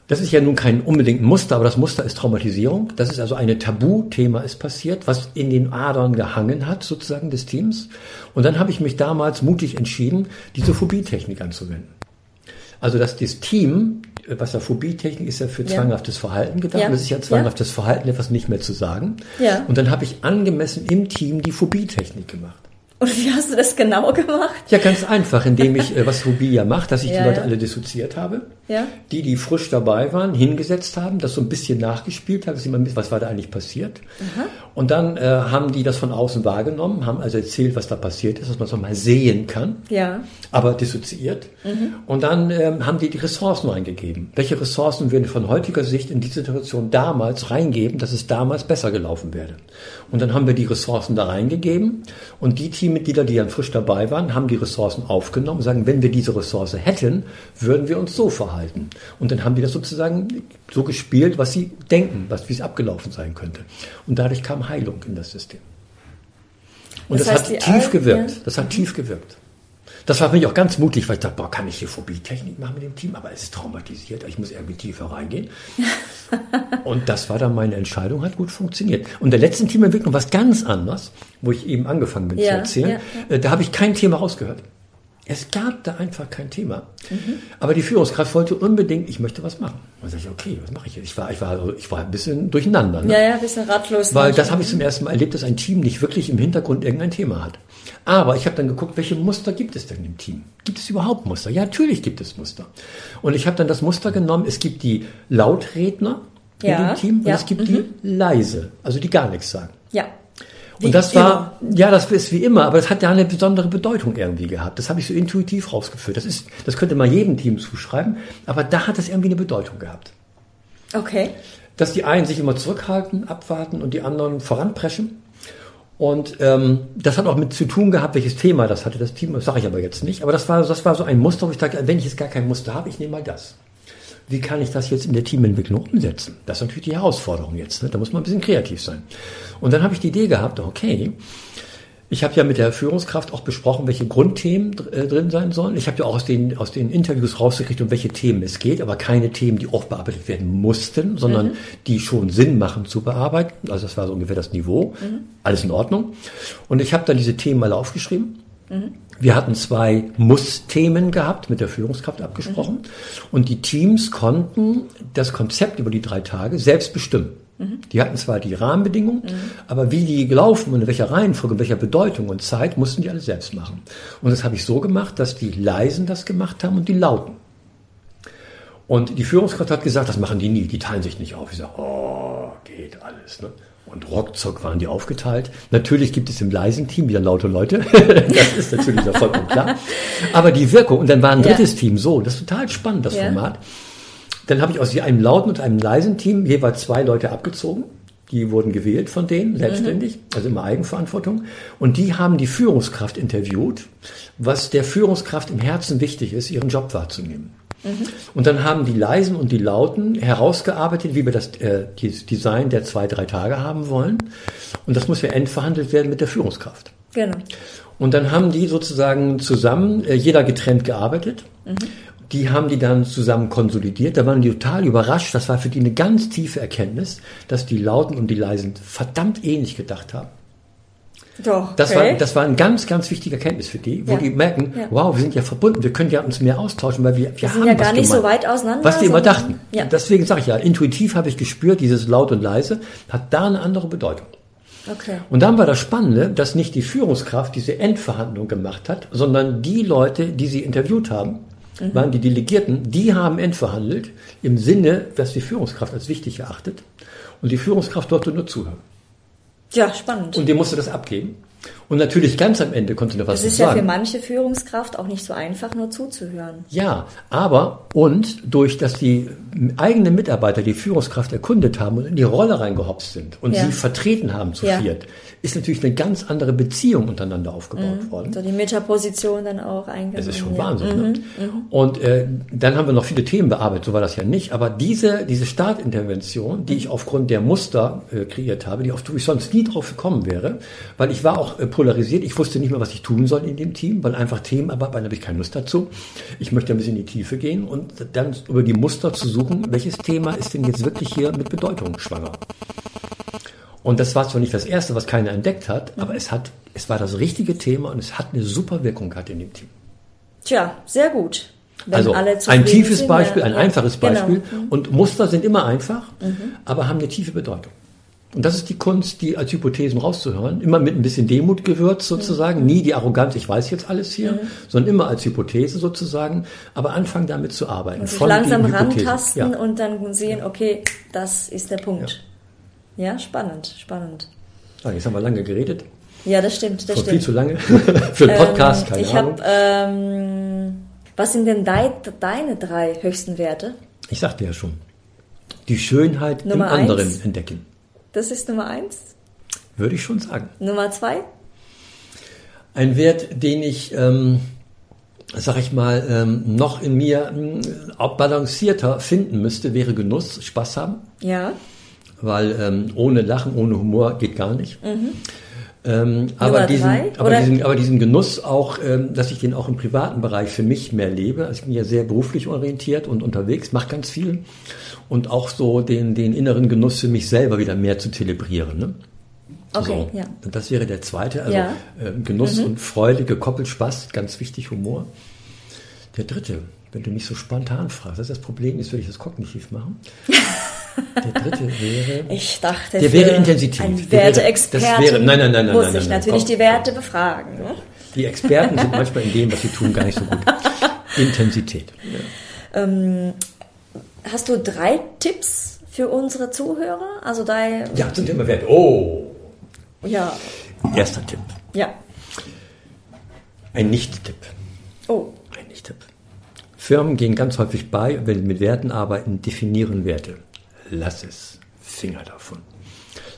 Das ist ja nun kein unbedingt Muster, aber das Muster ist Traumatisierung. Das ist also ein Tabuthema ist passiert, was in den Adern gehangen hat, sozusagen des Teams. Und dann habe ich mich damals mutig entschieden, diese Phobietechnik anzuwenden. Also dass das Team, was ja Phobietechnik ist ja für zwanghaftes ja. Verhalten gedacht, ja. das ist ja zwanghaftes ja. Verhalten, etwas nicht mehr zu sagen. Ja. Und dann habe ich angemessen im Team die Phobietechnik gemacht. Und wie hast du das genau gemacht? Ja, ganz einfach, indem ich, äh, was Phobie ja macht, dass ich ja, die Leute ja. alle dissoziiert habe. Ja. Die, die frisch dabei waren, hingesetzt haben, das so ein bisschen nachgespielt haben, dass sie mal mit, was war da eigentlich passiert. Aha. Und dann äh, haben die das von außen wahrgenommen, haben also erzählt, was da passiert ist, dass man es nochmal sehen kann. Ja. Aber dissoziiert. Mhm. Und dann ähm, haben die die Ressourcen reingegeben. Welche Ressourcen würden von heutiger Sicht in diese Situation damals reingeben, dass es damals besser gelaufen wäre? Und dann haben wir die Ressourcen da reingegeben und die Teammitglieder, die dann frisch dabei waren, haben die Ressourcen aufgenommen und sagen, wenn wir diese Ressource hätten, würden wir uns so verhalten. Und dann haben die das sozusagen so gespielt, was sie denken, was, wie es abgelaufen sein könnte. Und dadurch kam Heilung in das System. Und das, das heißt, hat tief gewirkt. Ja. Das hat tief gewirkt. Das war für mich auch ganz mutig, weil ich dachte, boah, kann ich hier Phobie-Technik machen mit dem Team? Aber es ist traumatisiert, ich muss irgendwie tiefer reingehen. (laughs) und das war dann meine Entscheidung, hat gut funktioniert. Und der letzten Teamentwicklung war es ganz anders, wo ich eben angefangen bin ja, zu erzählen. Ja, ja. Äh, da habe ich kein Thema rausgehört. Es gab da einfach kein Thema. Mhm. Aber die Führungskraft wollte unbedingt, ich möchte was machen. Und dann sage ich, okay, was mache ich jetzt? Ich war, ich war, ich war ein bisschen durcheinander. Ne? Ja, ja, ein bisschen ratlos. Weil das habe ich zum ersten Mal erlebt, dass ein Team nicht wirklich im Hintergrund irgendein Thema hat. Aber ich habe dann geguckt, welche Muster gibt es denn im Team? Gibt es überhaupt Muster? Ja, natürlich gibt es Muster. Und ich habe dann das Muster genommen, es gibt die Lautredner ja, in dem Team und ja. es gibt mhm. die leise, also die gar nichts sagen. Ja. Wie und das war, immer. ja, das ist wie immer, aber das hat ja eine besondere Bedeutung irgendwie gehabt. Das habe ich so intuitiv rausgeführt. Das ist, das könnte man jedem Team zuschreiben, aber da hat das irgendwie eine Bedeutung gehabt. Okay. Dass die einen sich immer zurückhalten, abwarten und die anderen voranpreschen. Und ähm, das hat auch mit zu tun gehabt, welches Thema das hatte das Team, das sage ich aber jetzt nicht. Aber das war, das war so ein Muster, wo ich dachte, wenn ich jetzt gar kein Muster habe, ich nehme mal das. Wie kann ich das jetzt in der Teamentwicklung umsetzen? Das ist natürlich die Herausforderung jetzt. Ne? Da muss man ein bisschen kreativ sein. Und dann habe ich die Idee gehabt, okay, Ich habe ja mit der Führungskraft auch besprochen, welche Grundthemen äh, drin sein sollen. Ich habe ja auch aus den, aus den Interviews rausgekriegt, um welche Themen es geht, aber keine Themen, die auch bearbeitet werden mussten, sondern mhm. die schon Sinn machen zu bearbeiten. Also das war so ungefähr das Niveau. Mhm. Alles in Ordnung. Und ich habe dann diese Themen mal aufgeschrieben. Mhm. Wir hatten zwei Muss-Themen gehabt, mit der Führungskraft abgesprochen. Mhm. Und die Teams konnten das Konzept über die drei Tage selbst bestimmen. Die hatten zwar die Rahmenbedingungen, mhm. aber wie die gelaufen und in welcher Reihenfolge, in welcher Bedeutung und Zeit, mussten die alle selbst machen. Und das habe ich so gemacht, dass die Leisen das gemacht haben und die Lauten. Und die Führungskraft hat gesagt, das machen die nie, die teilen sich nicht auf. Ich sage, oh, geht alles. Ne? Und ruckzuck waren die aufgeteilt. Natürlich gibt es im leisen Team wieder laute Leute. (laughs) das ist natürlich vollkommen klar. Aber die Wirkung, und dann war ein drittes ja. Team so, das ist total spannend, das ja. Format. Dann habe ich aus einem lauten und einem leisen Team jeweils zwei Leute abgezogen. Die wurden gewählt von denen, selbstständig, mhm. also immer Eigenverantwortung. Und die haben die Führungskraft interviewt, was der Führungskraft im Herzen wichtig ist, ihren Job wahrzunehmen. Mhm. Und dann haben die Leisen und die Lauten herausgearbeitet, wie wir das, äh, Design der zwei, drei Tage haben wollen. Und das muss ja endverhandelt werden mit der Führungskraft. Genau. Und dann haben die sozusagen zusammen, äh, jeder getrennt gearbeitet. Mhm die haben die dann zusammen konsolidiert. Da waren die total überrascht. Das war für die eine ganz tiefe Erkenntnis, dass die Lauten und die Leisen verdammt ähnlich gedacht haben. Doch, das, okay. war, das war ein ganz, ganz wichtiger Erkenntnis für die, wo ja. die merken, ja. wow, wir sind ja verbunden, wir können ja uns mehr austauschen, weil wir, wir, wir haben ja gar nicht gemeint, so weit auseinander. Was die immer dachten. Ja. Deswegen sage ich ja, intuitiv habe ich gespürt, dieses laut und leise hat da eine andere Bedeutung. Okay. Und dann war das Spannende, dass nicht die Führungskraft diese Endverhandlung gemacht hat, sondern die Leute, die sie interviewt haben, mhm. waren die Delegierten, die haben entverhandelt im Sinne, was die Führungskraft als wichtig erachtet. Und die Führungskraft durfte nur zuhören. Ja, spannend. Und die musste das abgeben. Und natürlich ganz am Ende konnte noch was sagen. Es ist ja für manche Führungskraft auch nicht so einfach, nur zuzuhören. Ja, aber und durch, dass die eigenen Mitarbeiter die Führungskraft erkundet haben und in die Rolle reingehopst sind und ja. sie vertreten haben zu ja. viert, ist natürlich eine ganz andere Beziehung untereinander aufgebaut mhm. worden. So die Metaposition dann auch eingegangen. Das ist schon ja. Wahnsinn. Ne? Mhm. Ne? Mhm. Und äh, dann haben wir noch viele Themen bearbeitet, so war das ja nicht. Aber diese, diese Startintervention, die ich aufgrund der Muster äh, kreiert habe, die auf die ich sonst nie drauf gekommen wäre, weil ich war auch äh, polarisiert, ich wusste nicht mehr, was ich tun soll in dem Team, weil einfach Themen, aber habe ich keine Lust dazu. Ich möchte ein bisschen in die Tiefe gehen und dann über die Muster zu suchen, welches Thema ist denn jetzt wirklich hier mit Bedeutung schwanger. Und das war zwar nicht das erste, was keiner entdeckt hat, aber es hat, es war das richtige Thema und es hat eine super Wirkung gehabt in dem Team. Tja, sehr gut. Wenn also ein tiefes sind, Beispiel, ein ja, einfaches genau. Beispiel. Genau. Und Muster sind immer einfach, mhm. aber haben eine tiefe Bedeutung. Und das ist die Kunst, die als Hypothesen rauszuhören, immer mit ein bisschen Demut gewürzt sozusagen, mhm. nie die Arroganz, ich weiß jetzt alles hier, mhm. sondern immer als Hypothese sozusagen, aber anfangen damit zu arbeiten. Und langsam rantasten ja. und dann sehen, okay, das ist der Punkt. Ja. Ja, spannend, spannend. Ah, jetzt haben wir lange geredet. Ja, das stimmt, das Schon stimmt. viel zu lange (laughs) für einen Podcast, ähm, keine ich Ahnung. Hab, ähm, was sind denn dein, deine drei höchsten Werte? Ich sagte ja schon. Die Schönheit Nummer im anderen eins. entdecken. Das ist Nummer eins? Würde ich schon sagen. Nummer zwei? Ein Wert, den ich, ähm, sag ich mal, ähm, noch in mir ähm, balancierter finden müsste, wäre Genuss, Spaß haben. Ja weil ähm, ohne Lachen, ohne Humor geht gar nicht. Mhm. Ähm, aber, diesen, aber, diesen, aber diesen Genuss auch, ähm, dass ich den auch im privaten Bereich für mich mehr lebe. Also ich bin ja sehr beruflich orientiert und unterwegs, mache ganz viel. Und auch so den, den inneren Genuss für mich selber wieder mehr zu zelebrieren. Ne? Okay, so, ja. Das wäre der zweite. Also ja. äh, Genuss mhm. und Freude, gekoppelt Spaß, ganz wichtig, Humor. Der dritte, wenn du mich so spontan fragst, das ist das Problem, ist, würde ich das kognitiv machen. (laughs) Der dritte wäre. Ich dachte, der wäre Intensität. Ein Werteexperte. Nein, nein, nein, nein. Muss nein, nein, ich natürlich die Werte befragen. Ne? Die Experten sind manchmal in dem, was sie tun, gar nicht so gut. (laughs) Intensität. Ja. Ähm, hast du drei Tipps für unsere Zuhörer? Also dein. Ja, zum Thema Wert. Oh. Ja. Erster Tipp. Ja. Ein Nicht-Tipp. Oh. Firmen gehen ganz häufig bei, wenn sie mit Werten arbeiten, definieren Werte lass es. Finger davon.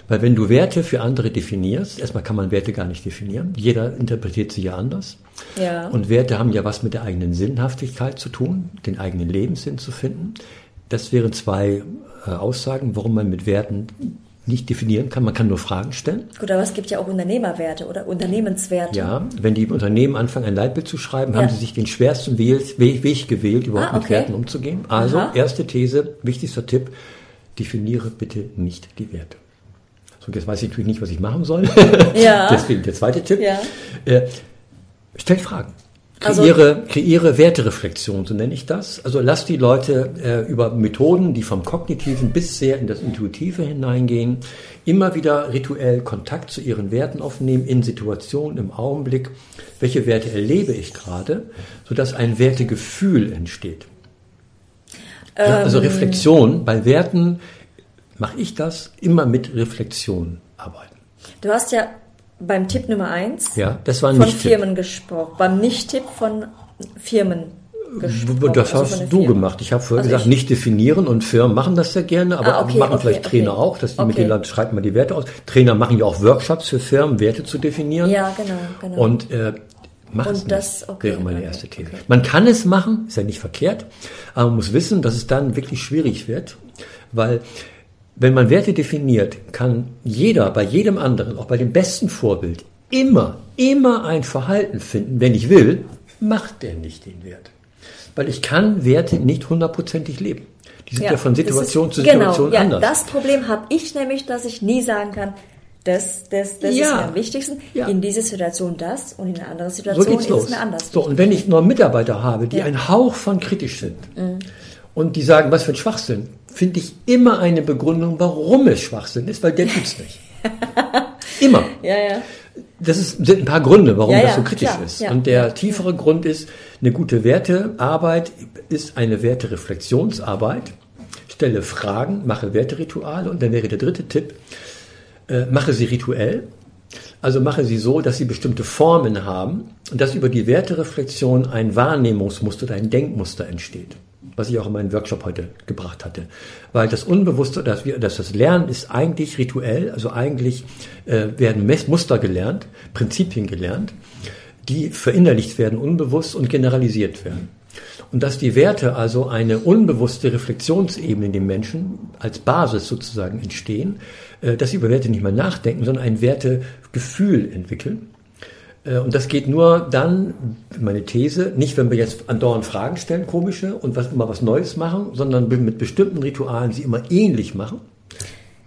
Weil wenn du Werte für andere definierst, erstmal kann man Werte gar nicht definieren. Jeder interpretiert sie ja anders. Ja. Und Werte haben ja was mit der eigenen Sinnhaftigkeit zu tun, den eigenen Lebenssinn zu finden. Das wären zwei äh, Aussagen, warum man mit Werten nicht definieren kann. Man kann nur Fragen stellen. Gut, aber es gibt ja auch Unternehmerwerte oder Unternehmenswerte. Ja, wenn die Unternehmen anfangen, ein Leitbild zu schreiben, Ja. haben sie sich den schwersten Weg, gewählt, überhaupt Ah, mit okay. Werten umzugehen. Also, Aha. erste These, wichtigster Tipp, definiere bitte nicht die Werte. So, jetzt weiß ich natürlich nicht, was ich machen soll. (laughs) Ja. Deswegen der zweite Tipp. Ja. Äh, stell Fragen. Also- Kreiere, kreiere Wertereflexion, so nenne ich das. Also lass die Leute äh, über Methoden, die vom Kognitiven bis sehr in das Intuitive hineingehen, immer wieder rituell Kontakt zu ihren Werten aufnehmen, in Situationen, im Augenblick. Welche Werte erlebe ich gerade, sodass ein Wertegefühl entsteht. Also Ähm. Reflexion, bei Werten mache ich das immer mit Reflexion arbeiten. Du hast ja beim Tipp Nummer eins Ja, das war ein von. Firmen gesprochen. Beim Nicht-Tipp von Firmen gesprochen. Das also hast du Firma. gemacht. Ich habe vorher Also gesagt, ich- nicht definieren und Firmen machen das sehr gerne, aber Ah, okay, machen okay, vielleicht Trainer okay. auch, dass die mit den Leuten schreiben mal die Werte aus. Trainer machen ja auch Workshops für Firmen, Werte zu definieren. Ja, genau, genau. Und äh, mach Und es nicht, das- okay, wäre meine okay, erste These. okay. Man kann es machen, ist ja nicht verkehrt, aber man muss wissen, dass es dann wirklich schwierig wird, weil wenn man Werte definiert, kann jeder bei jedem anderen, auch bei dem besten Vorbild, immer, immer ein Verhalten finden. Wenn ich will, macht der nicht den Wert. Weil ich kann Werte nicht hundertprozentig leben. Die sind ja, von das Situation ist, zu Situation genau, ja, anders. Das Problem habe ich nämlich, dass ich nie sagen kann, das, das, das Ja. ist mir am wichtigsten. Ja. In dieser Situation das und in einer anderen So Situation geht's ist los. es mir anders. So, und wenn ich nur Mitarbeiter habe, die Ja. Mhm. einen Hauch von kritisch sind und die sagen, was für ein Schwachsinn, finde ich immer eine Begründung, warum es Schwachsinn ist, weil der tut's (laughs) nicht. immer. Ja, ja. Das ist, sind ein paar Gründe, warum Ja, das so kritisch klar, ist. und der tiefere Grund ist, eine gute Wertearbeit ist eine Wertereflexionsarbeit. Stelle Fragen, mache Werterituale und dann wäre der dritte Tipp, äh, mache sie rituell. Also mache sie so, dass sie bestimmte Formen haben und dass über die Wertereflexion ein Wahrnehmungsmuster oder ein Denkmuster entsteht. Was ich auch in meinem Workshop heute gebracht hatte. Weil das Unbewusste, dass, wir, dass das Lernen ist eigentlich rituell, also eigentlich äh, werden Mess- Muster gelernt, Prinzipien gelernt, die verinnerlicht werden, unbewusst und generalisiert werden. Und dass die Werte also eine unbewusste Reflexionsebene in den Menschen als Basis sozusagen entstehen, äh, dass sie über Werte nicht mehr nachdenken, sondern ein Wertegefühl entwickeln. Äh, Und das geht nur dann, meine These, nicht wenn wir jetzt andauernd Fragen stellen, komische, und was, immer was Neues machen, sondern mit bestimmten Ritualen sie immer ähnlich machen.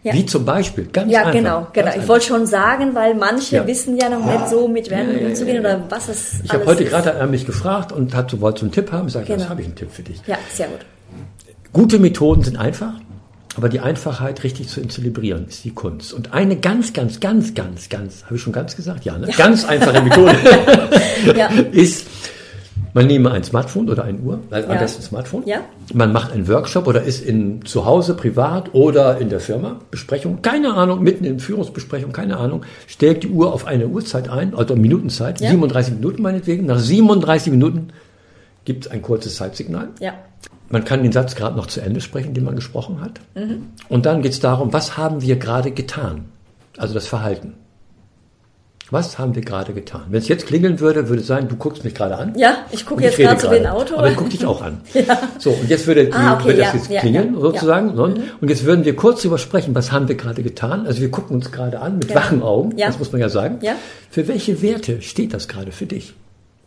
Ja. Wie zum Beispiel, ganz Ja, einfach. genau, ganz genau. Ich einfach. wollte schon sagen, weil manche Ja. wissen ja noch nicht so mit Werten Ja, ja, umzugehen ja, ja. oder was es Ich habe heute ist. gerade an mich gefragt und hat so, wollte so einen Tipp haben. Ich sage, Genau. das habe ich einen Tipp für dich. Ja, sehr gut. Gute Methoden sind einfach, aber die Einfachheit richtig zu zelebrieren ist die Kunst. Und eine ganz, ganz, ganz, ganz, ganz, habe ich schon ganz gesagt? Ja, ne? Ganz einfache Methode (laughs) Ja. ist, man nehme ein Smartphone oder ein Uhr, also am Ja. besten Smartphone. Ja. Man macht einen Workshop oder ist in, zu Hause privat oder in der Firma, Besprechung, keine Ahnung, mitten in Führungsbesprechung, keine Ahnung, stellt die Uhr auf eine Uhrzeit ein, also Minutenzeit, Ja. 37 Minuten meinetwegen. Nach 37 Minuten gibt es ein kurzes Zeitsignal. Ja. Man kann den Satz gerade noch zu Ende sprechen, den man gesprochen hat. Mhm. Und dann geht es darum, was haben wir gerade getan? Also das Verhalten. Was haben wir gerade getan? Wenn es jetzt klingeln würde, würde es sein, du guckst mich gerade an. Ja, ich gucke Und jetzt gerade wie ein Auto. Aber ich gucke dich auch an. (laughs) So, und jetzt würde, Ah, okay, würde das ja, jetzt ja, klingeln, ja, Mhm. sozusagen. ne? Und jetzt würden wir kurz darüber sprechen, was haben wir gerade getan? Also wir gucken uns gerade an mit wachen Augen, Ja. das muss man ja sagen. Ja. Für welche Werte steht das gerade für dich?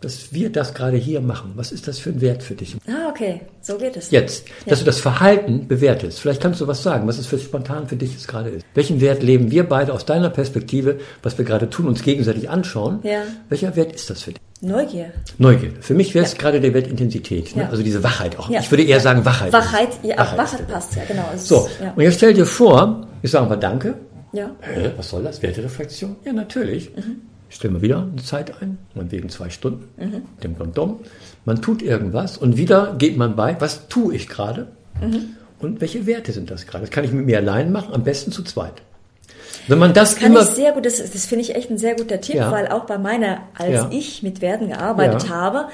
Dass wir das gerade hier machen. Was ist das für ein Wert für dich? Ah, okay, so geht es. Jetzt, dass du das Verhalten bewertest. Vielleicht kannst du was sagen, was es für spontan für dich jetzt gerade ist. Welchen Wert leben wir beide aus deiner Perspektive, was wir gerade tun, uns gegenseitig anschauen? Ja. Welcher Wert ist das für dich? Neugier. Neugierde. Für mich wäre es gerade der Wert Intensität. Ne? Ja. Also diese Wachheit auch. Ja. Ich würde eher sagen Wachheit. Wachheit, ja, Wachheit Wachheit passt ja, genau. Es So, ist, ja. und jetzt stell dir vor, ich sage mal Danke. ja. Hä, was soll das? Wertereflexion? Ja, natürlich. Mhm. Ich stelle mal wieder eine Zeit ein, meinetwegen zwei Stunden, Mhm. dem Kondom. Man tut irgendwas und wieder geht man bei, was tue ich gerade? Mhm. Und welche Werte sind das gerade? Das kann ich mit mir allein machen, am besten zu zweit. Wenn man das, Kann immer... ich sehr gut, das, das finde ich echt ein sehr guter Tipp, Ja. weil auch bei meiner, als Ja. ich mit Werten gearbeitet Ja. habe,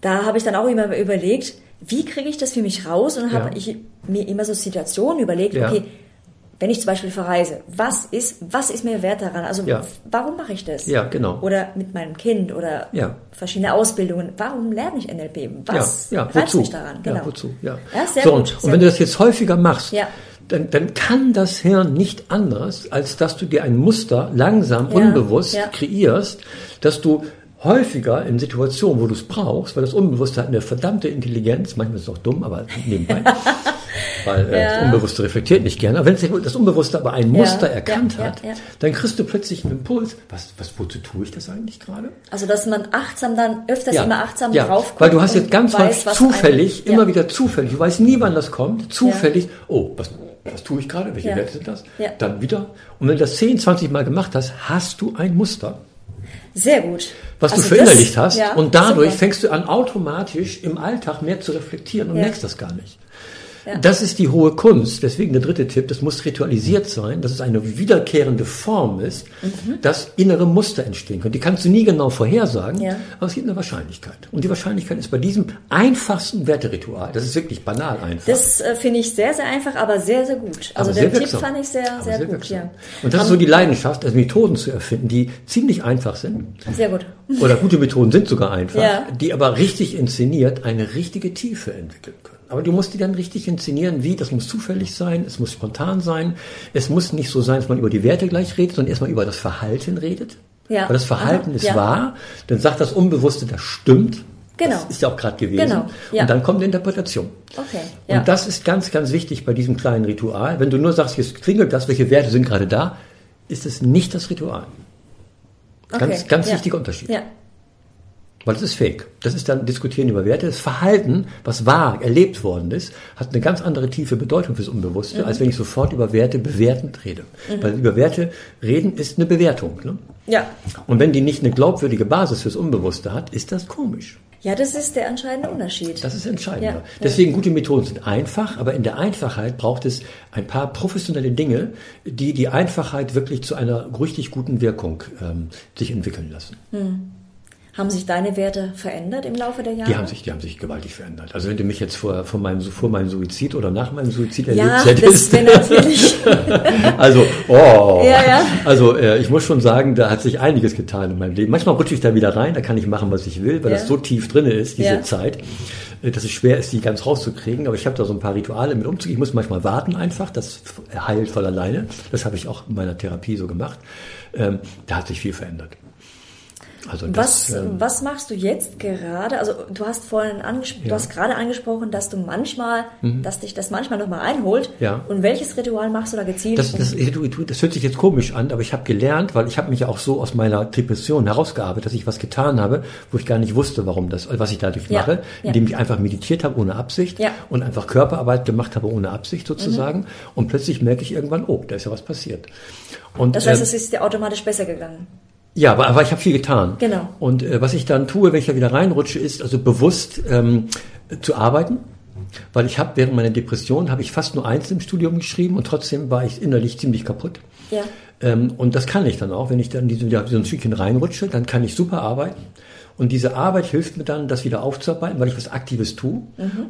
da habe ich dann auch immer überlegt, wie kriege ich das für mich raus? Und dann habe ich mir immer so Situationen überlegt, okay, wenn ich zum Beispiel verreise, was ist, was ist mir wert daran? Also Ja. warum mache ich das? Ja, genau. Oder mit meinem Kind oder Ja. verschiedene Ausbildungen. Warum lerne ich NLP? Was ja, ja, wozu? mich daran? Genau. Ja, wozu? Ja. Ja, so, gut, und, und wenn du das jetzt häufiger machst, Ja. dann, dann kann das Hirn nicht anders, als dass du dir ein Muster langsam, unbewusst kreierst, dass du häufiger in Situationen, wo du es brauchst, weil das Unbewusste hat eine verdammte Intelligenz, manchmal ist es auch dumm, aber nebenbei, (laughs) weil äh, Ja. das Unbewusste reflektiert nicht gerne. Aber wenn das Unbewusste aber ein Muster ja, erkannt ja, hat, dann kriegst du plötzlich einen Impuls. Was, was, wozu tue ich das eigentlich gerade? Also, dass man achtsam dann öfters immer achtsam ja, drauf guckt Weil du hast jetzt ganz weiß, zufällig, immer wieder zufällig, du weißt nie, wann das kommt, zufällig, oh, was, was tue ich gerade, welche. Werte sind das? Ja. Dann wieder. Und wenn du das 10, 20 Mal gemacht hast, hast du ein Muster, Sehr gut. was Also du verinnerlicht das- hast. ja, und dadurch super. fängst du an, automatisch im Alltag mehr zu reflektieren und Ja. merkst das gar nicht. Ja. Das ist die hohe Kunst. Deswegen der dritte Tipp, das muss ritualisiert sein, dass es eine wiederkehrende Form ist, Mhm. dass innere Muster entstehen können. Die kannst du nie genau vorhersagen, Ja. aber es gibt eine Wahrscheinlichkeit. Und die Wahrscheinlichkeit ist bei diesem einfachsten Werteritual, das ist wirklich banal einfach. Das äh, finde ich sehr, sehr einfach, aber sehr, sehr gut. Also aber sehr Tipp wirksam. fand ich sehr, Aber sehr, gut. wirksam. Ja. Und das ist so die Leidenschaft, also Methoden zu erfinden, die ziemlich einfach sind. Sehr gut. Oder gute Methoden sind sogar einfach, Ja. die aber richtig inszeniert eine richtige Tiefe entwickeln können. Aber du musst die dann richtig inszenieren, wie, das muss zufällig sein, es muss spontan sein, es muss nicht so sein, dass man über die Werte gleich redet, sondern erstmal über das Verhalten redet. Ja. Weil das Verhalten Aha, ist ja. wahr, dann sagt das Unbewusste, das stimmt. Genau. Das ist ja auch gerade gewesen. Genau, ja. Und dann kommt die Interpretation. Okay. Ja. Und das ist ganz, ganz wichtig bei diesem kleinen Ritual. Wenn du nur sagst, jetzt klingelt das, welche Werte sind gerade da, ist es nicht das Ritual. Ganz, Okay, ganz wichtiger Unterschied. Ja. Weil das ist fake. Das ist dann Diskutieren über Werte. Das Verhalten, was wahr erlebt worden ist, hat eine ganz andere tiefe Bedeutung fürs Unbewusste, Mhm. als wenn ich sofort über Werte bewertend rede. Weil über Werte reden ist eine Bewertung. Ne? ja. Und wenn die nicht eine glaubwürdige Basis fürs Unbewusste hat, ist das komisch. Ja, das ist der entscheidende Unterschied. Das ist entscheidender. Ja. Deswegen gute Methoden sind einfach, aber in der Einfachheit braucht es ein paar professionelle Dinge, die die Einfachheit wirklich zu einer richtig guten Wirkung ähm, sich entwickeln lassen. Haben sich deine Werte verändert im Laufe der Jahre? Die haben sich, die haben sich gewaltig verändert. Also wenn du mich jetzt vor, vor, meinem, vor meinem Suizid oder nach meinem Suizid ja, erlebt das hättest, wäre natürlich. (laughs) also, oh, Ja, ja. also äh, ich muss schon sagen, da hat sich einiges getan in meinem Leben. Manchmal rutsche ich da wieder rein, da kann ich machen, was ich will, weil Ja. das so tief drinne ist, diese Ja. Zeit, äh, dass es schwer ist, die ganz rauszukriegen. Aber ich habe da so ein paar Rituale mit umzugehen. Ich muss manchmal warten einfach, das heilt von alleine. Das habe ich auch in meiner Therapie so gemacht. Ähm, da hat sich viel verändert. Also Was, das, ähm, was machst du jetzt gerade? Also du hast vorhin angesprochen, du Ja. hast gerade angesprochen, dass du manchmal, dass dich das manchmal nochmal einholt. Mhm. Ja. Und welches Ritual machst du da gezielt? Das, das, du- du- das hört sich jetzt komisch an, aber ich habe gelernt, weil ich habe mich ja auch so aus meiner Depression herausgearbeitet, dass ich was getan habe, wo ich gar nicht wusste, warum das, was ich dadurch Ja, mache, indem ich einfach meditiert habe ohne Absicht Ja. und einfach Körperarbeit gemacht habe ohne Absicht sozusagen. Mhm. Und plötzlich merke ich irgendwann, oh, da ist ja was passiert. Und, das heißt, ähm, es ist dir automatisch besser gegangen. Ja, aber, aber ich habe viel getan. Genau. Und äh, was ich dann tue, wenn ich da wieder reinrutsche, ist also bewusst ähm, zu arbeiten. Weil ich habe während meiner Depression habe ich fast nur eins im Studium geschrieben und trotzdem war ich innerlich ziemlich kaputt. Ja. Ähm, und das kann ich dann auch, wenn ich dann wieder so ein Stückchen reinrutsche, dann kann ich super arbeiten. Und diese Arbeit hilft mir dann, das wieder aufzuarbeiten, weil ich was Aktives tue.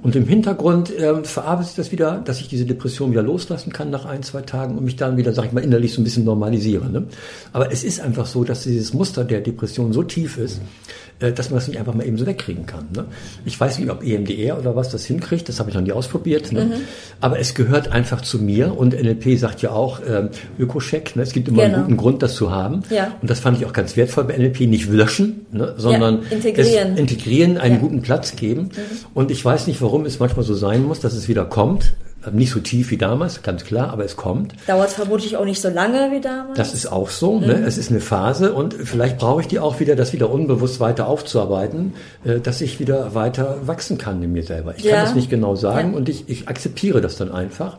Und im Hintergrund ähm, verarbeitet sich das wieder, dass ich diese Depression wieder loslassen kann nach ein, zwei Tagen und mich dann wieder, sag ich mal, innerlich so ein bisschen normalisiere. Ne? Aber es ist einfach so, dass dieses Muster der Depression so tief ist, äh, dass man das nicht einfach mal eben so wegkriegen kann. Ne? Ich weiß nicht, ob EMDR oder was das hinkriegt, das habe ich noch nie ausprobiert. Ne? Aber es gehört einfach zu mir und NLP sagt ja auch ähm, Ökocheck, ne? es gibt immer Genau. einen guten Grund, das zu haben. Ja. Und das fand ich auch ganz wertvoll bei NLP, nicht löschen, ne? sondern integrieren. Es integrieren, einen Ja. guten Platz geben. Und ich weiß nicht, warum es manchmal so sein muss, dass es wieder kommt. Nicht so tief wie damals, ganz klar, aber es kommt. Dauert vermutlich auch nicht so lange wie damals. Das ist auch so. Ne? Es ist eine Phase und vielleicht brauche ich die auch wieder, das wieder unbewusst weiter aufzuarbeiten, äh, dass ich wieder weiter wachsen kann in mir selber. Ich Ja. kann das nicht genau sagen Ja. und ich, ich akzeptiere das dann einfach,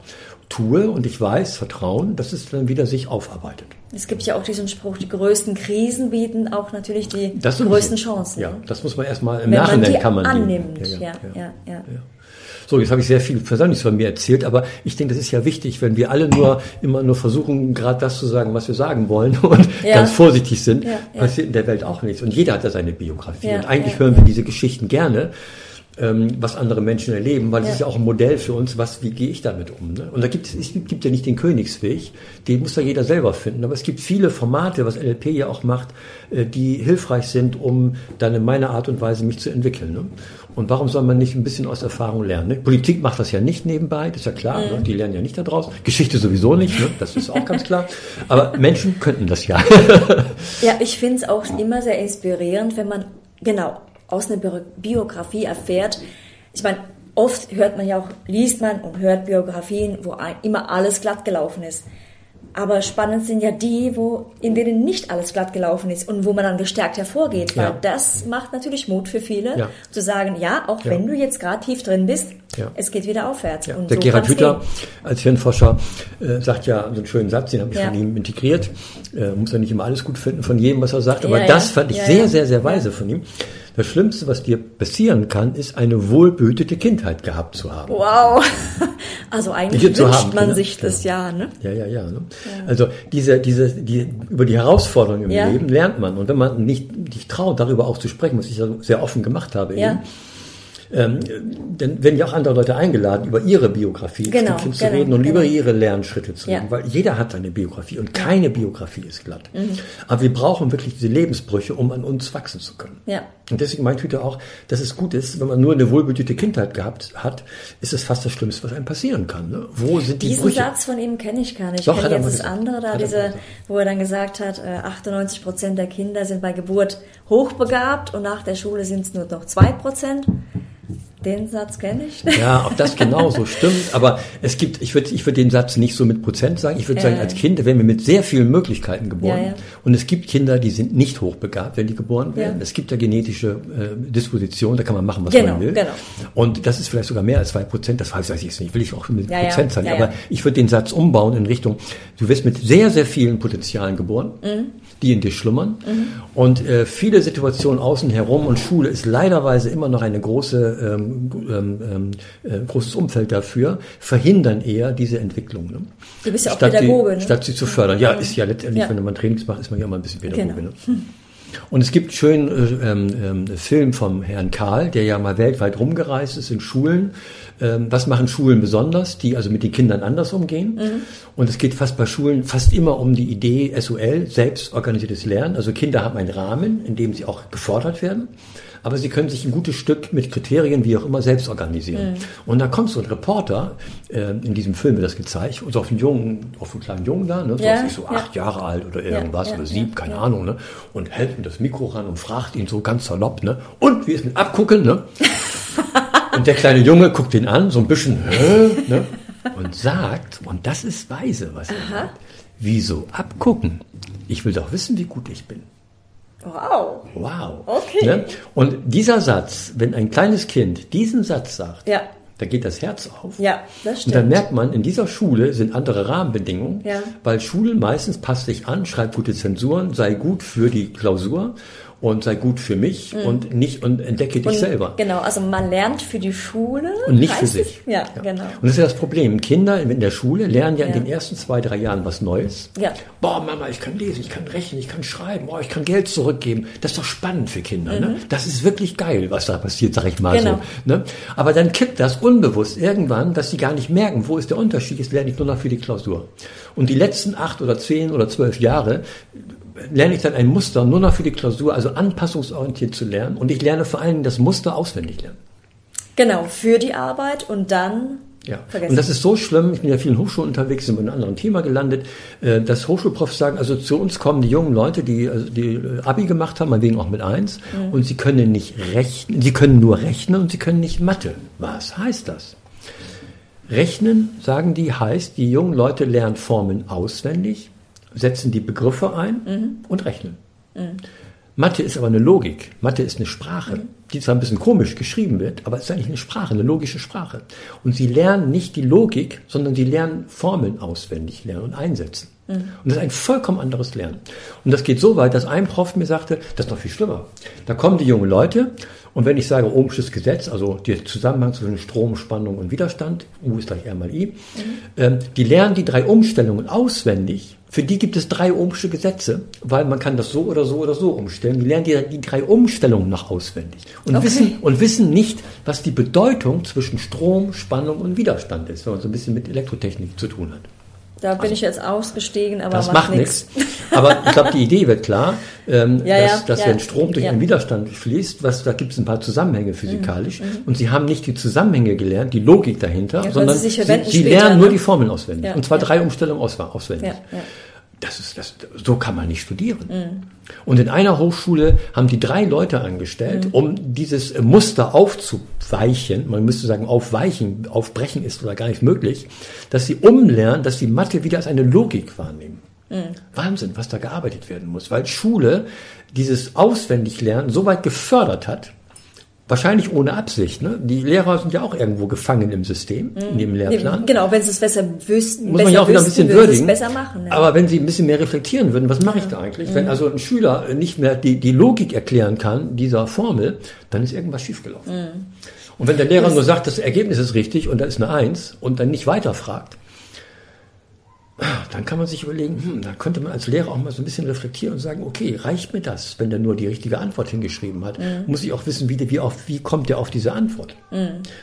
tue und ich weiß, Vertrauen, dass es dann wieder sich aufarbeitet. es gibt ja auch diesen Spruch, die größten Krisen bieten auch natürlich die größten Chancen. Ja, ne? das muss man erstmal im Wenn man Nachhinein die kann man die- annimmt. Ja, ja, ja. ja. So, jetzt habe ich sehr viel Persönliches von mir erzählt, aber ich denke, das ist ja wichtig, wenn wir alle nur immer nur versuchen, gerade das zu sagen, was wir sagen wollen (laughs) und Ja. ganz vorsichtig sind, Ja, ja. passiert in der Welt auch nichts. Und jeder hat da seine Biografie. Und eigentlich hören wir diese Geschichten gerne. ähm, was andere Menschen erleben, weil es Ja. ist ja auch ein Modell für uns, was, wie gehe ich damit um. Ne? Und da gibt es, gibt ja nicht den Königsweg, den muss da jeder selber finden. Aber es gibt viele Formate, was LLP ja auch macht, äh, die hilfreich sind, um dann in meiner Art und Weise mich zu entwickeln. Ne? Und warum soll man nicht ein bisschen aus Erfahrung lernen? Ne? Politik macht das ja nicht nebenbei, das ist ja klar, ne? die lernen ja nicht daraus. Geschichte sowieso nicht, ne? das ist auch ganz klar. Aber Menschen könnten das ja. (laughs) Ja, ich finde es auch immer sehr inspirierend, wenn man genau aus einer Bio- Biografie erfährt. Ich meine, oft hört man ja auch, liest man und hört Biografien, wo immer alles glatt gelaufen ist. Aber spannend sind ja die, wo, in denen nicht alles glatt gelaufen ist und wo man dann gestärkt hervorgeht. Weil Ja. das macht natürlich Mut für viele, Ja. zu sagen, ja, auch wenn du jetzt gerade tief drin bist, Ja. es geht wieder aufwärts. Ja, der so Gerhard gehen. als Hirnforscher äh, sagt ja so einen schönen Satz, den habe ich Ja. von ihm integriert. Äh, muss ja nicht immer alles gut finden von jedem, was er sagt, aber das fand ich sehr, sehr, sehr weise von ihm. Das Schlimmste, was dir passieren kann, ist eine wohlbehütete Kindheit gehabt zu haben. Wow. (laughs) Also eigentlich wünscht haben, man ne? sich das ja, ne? Ja, ja, ja. Ne? Also diese, diese, die, über die Herausforderungen im. Leben lernt man. Und wenn man nicht sich traut, darüber auch zu sprechen, was ich ja sehr offen gemacht habe, eben, ähm, dann werden ja auch andere Leute eingeladen, über ihre Biografie Genau, Stückchen zu genau, reden und genau. über ihre Lernschritte zu Ja. reden, weil jeder hat eine Biografie und keine Biografie ist glatt. Aber wir brauchen wirklich diese Lebensbrüche, um an uns wachsen zu können. Ja. Und deswegen meint Hüter auch, dass es gut ist, wenn man nur eine wohlbehütete Kindheit gehabt hat, ist es fast das Schlimmste, was einem passieren kann. Ne? Wo sind die Diesen Brüche? Satz von ihm kenne ich gar nicht. Ich Doch, hat kenne jetzt das gesagt. andere, da Hat diese, wo er dann gesagt hat, äh, 98 Prozent der Kinder sind bei Geburt hochbegabt und nach der Schule sind es nur noch zwei Prozent. Den Satz kenne ich. Ja, ob das genau so (laughs) stimmt, aber es gibt, ich würde ich würd den Satz nicht so mit Prozent sagen, ich würde Ja, sagen, als Kind werden wir mit sehr vielen Möglichkeiten geboren. Ja, ja. Und es gibt Kinder, die sind nicht hochbegabt, wenn die geboren werden. Es gibt ja genetische äh, Disposition, da kann man machen, was Genau, man will. genau. Und das ist vielleicht sogar mehr als zwei Prozent, das weiß ich jetzt nicht, will ich auch mit Prozent sagen. aber ich würde den Satz umbauen in Richtung, du wirst mit sehr, sehr vielen Potenzialen geboren, Mhm. die in dir schlummern. Und äh, viele Situationen außen herum und Schule ist leiderweise immer noch eine große, ähm, ähm, ähm, äh, großes Umfeld dafür, verhindern eher diese Entwicklung. Ne? Du bist ja auch statt Pädagoge, Sie, ne? Statt sie zu fördern. Ja, ist ja letztendlich, Ja. wenn man Trainings macht, ist man ja immer ein bisschen Pädagoge. Genau. Ne? Und es gibt schön äh, ähm, ähm, Film vom Herrn Karl, der ja mal weltweit rumgereist ist in Schulen. Ähm, was machen Schulen besonders, die also mit den Kindern anders umgehen? Mhm. Und es geht fast bei Schulen fast immer um die Idee SOL, selbstorganisiertes Lernen. Also Kinder haben einen Rahmen, in dem sie auch gefordert werden. Aber sie können sich ein gutes Stück mit Kriterien, wie auch immer, selbst organisieren. Und da kommt so ein Reporter, äh, in diesem Film wird das gezeigt, und so auf einen Jungen, auf einen kleinen Jungen da, ne, so, Ja, so ja. acht Jahre alt oder irgendwas, ja, oder ja, sieben, keine ja. Ahnung, ne, und hält ihm das Mikro ran und fragt ihn so ganz salopp, ne, und wie ist mit Abgucken, ne? (laughs) Und der kleine Junge guckt ihn an, so ein bisschen, Hä? ne? und sagt, und das ist weise, was er sagt, wieso abgucken? Ich will doch wissen, wie gut ich bin. Wow. Wow. Okay. Ne? Und dieser Satz, wenn ein kleines Kind diesen Satz sagt, Ja. da geht das Herz auf. Ja, das Und stimmt. dann merkt man, in dieser Schule sind andere Rahmenbedingungen, Ja. weil Schulen meistens passt sich an, schreibt gute Zensuren, sei gut für die Klausur und sei gut für mich und nicht und entdecke dich Mhm. Und selber. Genau, also man lernt für die Schule. Und nicht für sich. es? Ja, genau. Und das ist ja das Problem. Kinder in der Schule lernen ja in Ja. den ersten zwei, drei Jahren was Neues. Ja. Boah, Mama, ich kann lesen, ich kann rechnen, ich kann schreiben, boah, ich kann Geld zurückgeben. Das ist doch spannend für Kinder. Ne? Das ist wirklich geil, was da passiert, sag ich mal Mhm. Genau. so. Ne? Aber dann kippt das unbewusst irgendwann, dass sie gar nicht merken, wo ist der Unterschied, jetzt lerne ich nur noch für die Klausur. Und die letzten acht oder zehn oder zwölf Jahre lerne ich dann ein Muster nur noch für die Klausur, also anpassungsorientiert zu lernen. Und ich lerne vor allen Dingen das Muster auswendig lernen. Genau, für die Arbeit und dann Ja, vergessen. und das ist so schlimm, ich bin ja vielen Hochschulen unterwegs, sind bei einem anderen Thema gelandet, äh, dass Hochschulprofs sagen, also zu uns kommen die jungen Leute, die, also die äh, Abi gemacht haben, meinetwegen auch mit eins, Mhm. und sie können nicht rechnen, sie können nur rechnen und sie können nicht Mathe. Was heißt das? Rechnen, sagen die, heißt, die jungen Leute lernen Formeln auswendig, setzen die Begriffe ein Mhm. und rechnen. Mathe ist aber eine Logik. Mathe ist eine Sprache, die zwar ein bisschen komisch geschrieben wird, aber es ist eigentlich eine Sprache, eine logische Sprache. Und sie lernen nicht die Logik, sondern sie lernen Formeln auswendig lernen und einsetzen. Und das ist ein vollkommen anderes Lernen. Und das geht so weit, dass ein Prof mir sagte, das ist noch viel schlimmer. Da kommen die jungen Leute und wenn ich sage Ohmsches Gesetz, also der Zusammenhang zwischen Strom, Spannung und Widerstand, U ist gleich R mal I, ähm, die lernen die drei Umstellungen auswendig. Für die gibt es drei Ohmsche Gesetze, weil man kann das so oder so oder so umstellen. Die lernen die, die drei Umstellungen noch auswendig und, Okay. wissen, und wissen nicht, was die Bedeutung zwischen Strom, Spannung und Widerstand ist, wenn man so ein bisschen mit Elektrotechnik zu tun hat. Da bin ich jetzt ausgestiegen, aber Das macht nichts. Aber ich glaube, die Idee wird klar, ähm, Ja, dass, ja, dass ja, wenn Strom durch einen Widerstand fließt, was, da gibt es ein paar Zusammenhänge physikalisch. Mhm, Und sie haben nicht die Zusammenhänge gelernt, die Logik dahinter, sondern sie sie, sie lernen nur ne? die Formeln auswendig. Und zwar drei Umstellungen aus, auswendig. Das ist, das, so kann man nicht studieren. Mhm. Und in einer Hochschule haben die drei Leute angestellt, Mhm. um dieses Muster aufzuweichen. Man müsste sagen, aufweichen, aufbrechen ist oder gar nicht möglich, dass sie umlernen, dass sie Mathe wieder als eine Logik wahrnehmen. Mhm. Wahnsinn, was da gearbeitet werden muss, weil Schule dieses Auswendiglernen so weit gefördert hat, wahrscheinlich ohne Absicht. Ne? Die Lehrer sind ja auch irgendwo gefangen im System, in dem Lehrplan. Genau, wenn sie es besser wüssten, Muss besser man ja auch wieder ein bisschen würden sie würdigen. es besser machen. Ja. Aber wenn Sie ein bisschen mehr reflektieren würden, was mache ich da eigentlich? Wenn also ein Schüler nicht mehr die, die Logik erklären kann dieser Formel, dann ist irgendwas schiefgelaufen. Und wenn der Lehrer nur sagt, das Ergebnis ist richtig und da ist eine Eins und dann nicht weiterfragt, dann kann man sich überlegen, hm, da könnte man als Lehrer auch mal so ein bisschen reflektieren und sagen, okay, reicht mir das, wenn der nur die richtige Antwort hingeschrieben hat? Muss ich auch wissen, wie, der- wie, auf, wie kommt der auf diese Antwort?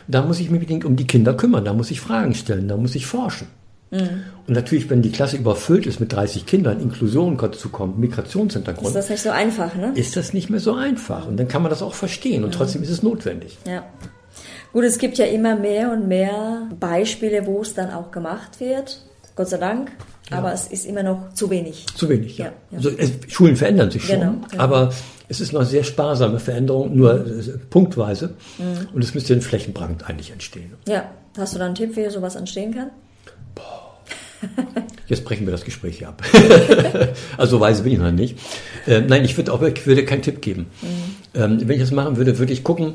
Da muss ich mich unbedingt um die Kinder kümmern, da muss ich Fragen stellen, da muss ich forschen. Und natürlich, wenn die Klasse überfüllt ist mit 30 Kindern, Inklusion dazu kommt, Migrationshintergrund, ist das nicht so einfach, ne? ist das nicht mehr so einfach. Und dann kann man das auch verstehen und trotzdem ist es notwendig. Ja. Gut, es gibt ja immer mehr und mehr Beispiele, wo es dann auch gemacht wird. Gott sei Dank. Aber es ist immer noch zu wenig. Zu wenig, ja. Ja, ja. Also, es, Schulen verändern sich schon, Genau, genau. aber es ist noch sehr sparsame Veränderung, nur äh, punktweise. Mhm. Und es müsste ein Flächenbrand eigentlich entstehen. Ja. Hast du da einen Tipp, wie sowas entstehen kann? (laughs) Jetzt brechen wir das Gespräch ab. (laughs) also so weise bin ich noch nicht. Äh, nein, ich würde auch ich würde keinen Tipp geben. Ähm, wenn ich das machen würde, würde ich gucken,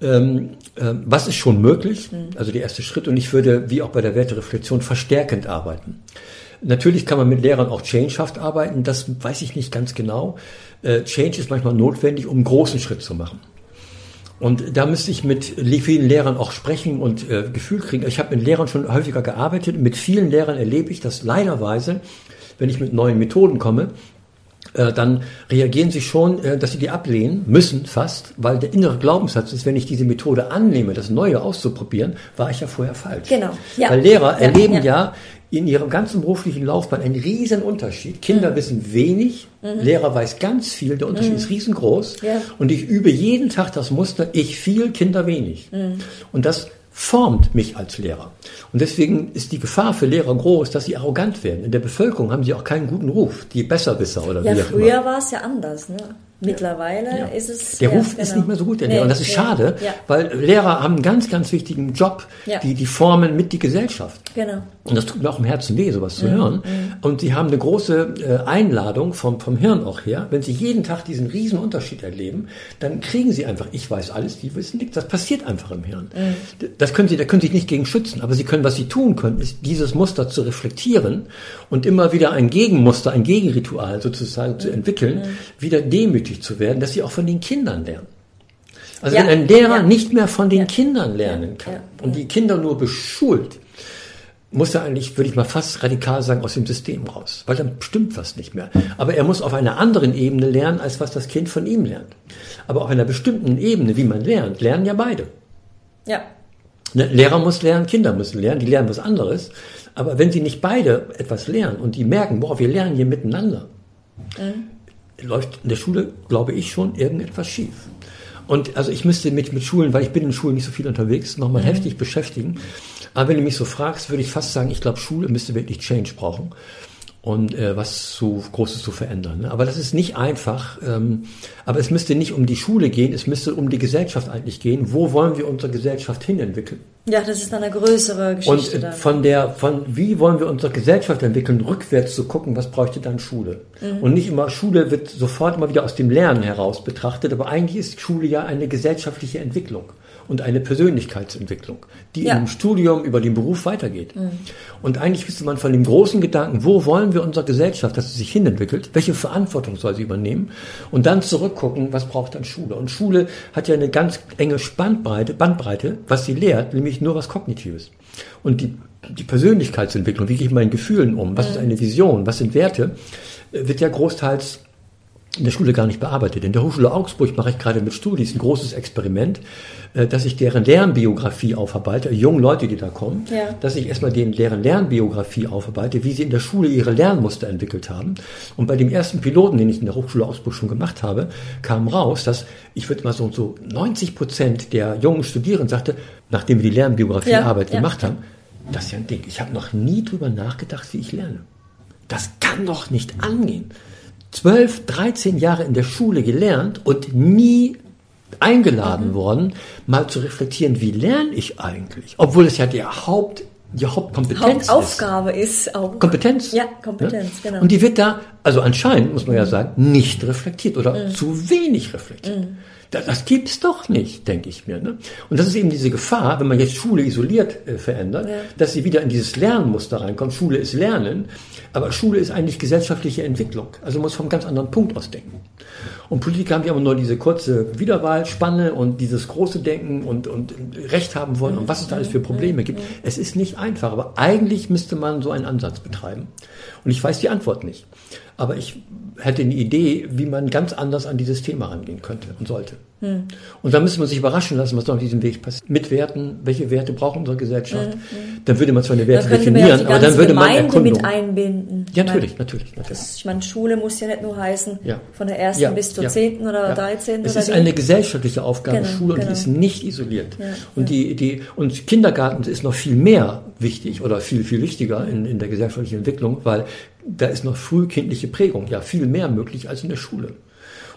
ähm, ähm, was ist schon möglich, also der erste Schritt. Und ich würde, wie auch bei der Wertereflexion, verstärkend arbeiten. Natürlich kann man mit Lehrern auch changehaft arbeiten, das weiß ich nicht ganz genau. Äh, Change ist manchmal notwendig, um einen großen Schritt zu machen. Und da müsste ich mit vielen Lehrern auch sprechen und äh, Gefühl kriegen. Ich habe mit Lehrern schon häufiger gearbeitet. Mit vielen Lehrern erlebe ich das leiderweise, wenn ich mit neuen Methoden komme, äh, dann reagieren sie schon, äh, dass sie die ablehnen müssen fast, weil der innere Glaubenssatz ist, wenn ich diese Methode annehme, das Neue auszuprobieren, war ich ja vorher falsch. Genau, ja. Weil Lehrer Ja, erleben ja. ja. In ihrem ganzen beruflichen Laufbahn einen riesen Unterschied. Kinder wissen wenig, Lehrer weiß ganz viel, der Unterschied ist riesengroß. Ja. Und ich übe jeden Tag das Muster, ich viel, Kinder wenig. Und das formt mich als Lehrer. Und deswegen ist die Gefahr für Lehrer groß, dass sie arrogant werden. In der Bevölkerung haben sie auch keinen guten Ruf, die Besserwisser oder Ja, wie auch immer. früher war es ja anders, ne? Mittlerweile Ja. ist es. Der ja, Ruf ist genau. nicht mehr so gut, der Nee, Lehrer. Und das ist nee. schade, Ja, weil Lehrer haben einen ganz, ganz wichtigen Job. Die, die formen mit die Gesellschaft. genau. Und das tut mir auch im Herzen weh, sowas Mhm, zu hören. Und sie haben eine große äh, Einladung vom, vom Hirn auch her. Wenn sie jeden Tag diesen riesen Unterschied erleben, dann kriegen sie einfach, ich weiß alles, die wissen nichts. Das passiert einfach im Hirn. Mhm. Das können sie, da können sie sich nicht gegen schützen. Aber sie können, was sie tun können, ist dieses Muster zu reflektieren und immer wieder ein Gegenmuster, ein Gegenritual sozusagen Mhm. zu entwickeln, wieder demütig zu werden, dass sie auch von den Kindern lernen. Also Ja, wenn ein Lehrer ja. nicht mehr von den Ja. Kindern lernen kann und die Kinder nur beschult, muss er eigentlich, würde ich mal fast radikal sagen, aus dem System raus. Weil dann stimmt was nicht mehr. Aber er muss auf einer anderen Ebene lernen, als was das Kind von ihm lernt. Aber auf einer bestimmten Ebene, wie man lernt, lernen ja beide. Ja. Ne, Lehrer muss lernen, Kinder müssen lernen, die lernen was anderes. Aber wenn sie nicht beide etwas lernen und die merken, boah, wir lernen hier miteinander, läuft in der Schule, glaube ich, schon irgendetwas schief. Und also ich müsste mit, mit Schulen, weil ich bin in Schulen nicht so viel unterwegs, nochmal heftig beschäftigen. Aber wenn du mich so fragst, würde ich fast sagen, ich glaube, Schule müsste wirklich Change brauchen und äh, was so Großes zu verändern. Ne? Aber das ist nicht einfach. Ähm, aber es müsste nicht um die Schule gehen, es müsste um die Gesellschaft eigentlich gehen. Wo wollen wir unsere Gesellschaft hin entwickeln? Ja, das ist dann eine größere Geschichte. Und dann. von der, von wie wollen wir unsere Gesellschaft entwickeln, rückwärts zu gucken, was bräuchte dann Schule? Mhm. Und nicht immer, Schule wird sofort immer wieder aus dem Lernen heraus betrachtet, aber eigentlich ist Schule ja eine gesellschaftliche Entwicklung und eine Persönlichkeitsentwicklung, die Ja. im Studium über den Beruf weitergeht. Mhm. Und eigentlich müsste man von dem großen Gedanken, wo wollen wir unsere Gesellschaft, dass sie sich hinentwickelt, welche Verantwortung soll sie übernehmen und dann zurückgucken, was braucht dann Schule. Und Schule hat ja eine ganz enge Spannbreite, Bandbreite, was sie lehrt, nämlich nur was Kognitives. Und die, die Persönlichkeitsentwicklung, wie gehe ich mit meinen Gefühlen um, was ist eine Vision, was sind Werte, äh, wird ja großteils in der Schule gar nicht bearbeitet. In der Hochschule Augsburg mache ich gerade mit Studis ein großes Experiment, äh, dass ich deren Lernbiografie aufarbeite, jungen Leute, die da kommen, Ja. dass ich erstmal denen, deren Lernbiografie aufarbeite, wie sie in der Schule ihre Lernmuster entwickelt haben. Und bei dem ersten Piloten, den ich in der Hochschule Augsburg schon gemacht habe, kam raus, dass ich würde mal so, so 90 Prozent der jungen Studierenden sagte, nachdem wir die Lernbiografiearbeit Ja, ja. gemacht haben, das ist ja ein Ding. Ich habe noch nie drüber nachgedacht, wie ich lerne. Das kann doch nicht angehen. 12, 13 Jahre in der Schule gelernt und nie eingeladen worden, mal zu reflektieren, wie lerne ich eigentlich? Obwohl es ja der Haupt, die Hauptkompetenz ist. Hauptaufgabe ist auch. Kompetenz. Ja, Kompetenz, genau. Und die wird da, also anscheinend, muss man ja sagen, nicht reflektiert oder zu wenig reflektiert. Das, das gibt es doch nicht, denke ich mir. Ne? Und das ist eben diese Gefahr, wenn man jetzt Schule isoliert äh, verändert, dass sie wieder in dieses Lernmuster reinkommt. Schule ist Lernen, aber Schule ist eigentlich gesellschaftliche Entwicklung. Also man muss vom ganz anderen Punkt aus denken. Und Politiker haben ja immer nur diese kurze Wiederwahlspanne und dieses große Denken und, und Recht haben wollen und was es da alles für Probleme gibt. Es ist nicht einfach, aber eigentlich müsste man so einen Ansatz betreiben. Und ich weiß die Antwort nicht. Aber ich hätte eine Idee, wie man ganz anders an dieses Thema rangehen könnte und sollte. Und da müsste man sich überraschen lassen, was da auf diesem Weg passiert. Mit Werten, welche Werte braucht unsere Gesellschaft? Dann würde man zwar eine Werte ja definieren, aber dann würde man Gemeinde Erkundung. mit einbinden. Ja, Ich natürlich, meine, natürlich, natürlich. Das, ich meine, Schule muss ja nicht nur heißen, Ja. von der ersten Ja, bis zur zehnten oder dreizehnten Es oder ist wie? eine gesellschaftliche Aufgabe Genau, Schule und genau. die ist nicht isoliert. Und die, die und Kindergarten ist noch viel mehr wichtig oder viel viel wichtiger in, in der gesellschaftlichen Entwicklung, weil da ist noch frühkindliche Prägung ja viel mehr möglich als in der Schule.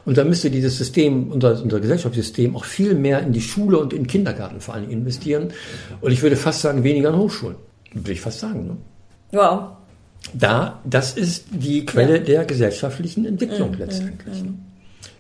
Und da müsste dieses System, unser, unser Gesellschaftssystem, auch viel mehr in die Schule und in den Kindergarten vor allem investieren. Und ich würde fast sagen, weniger an Hochschulen. Würde ich fast sagen. Ne? Wow. Da, das ist die Quelle Ja. der gesellschaftlichen Entwicklung letztendlich.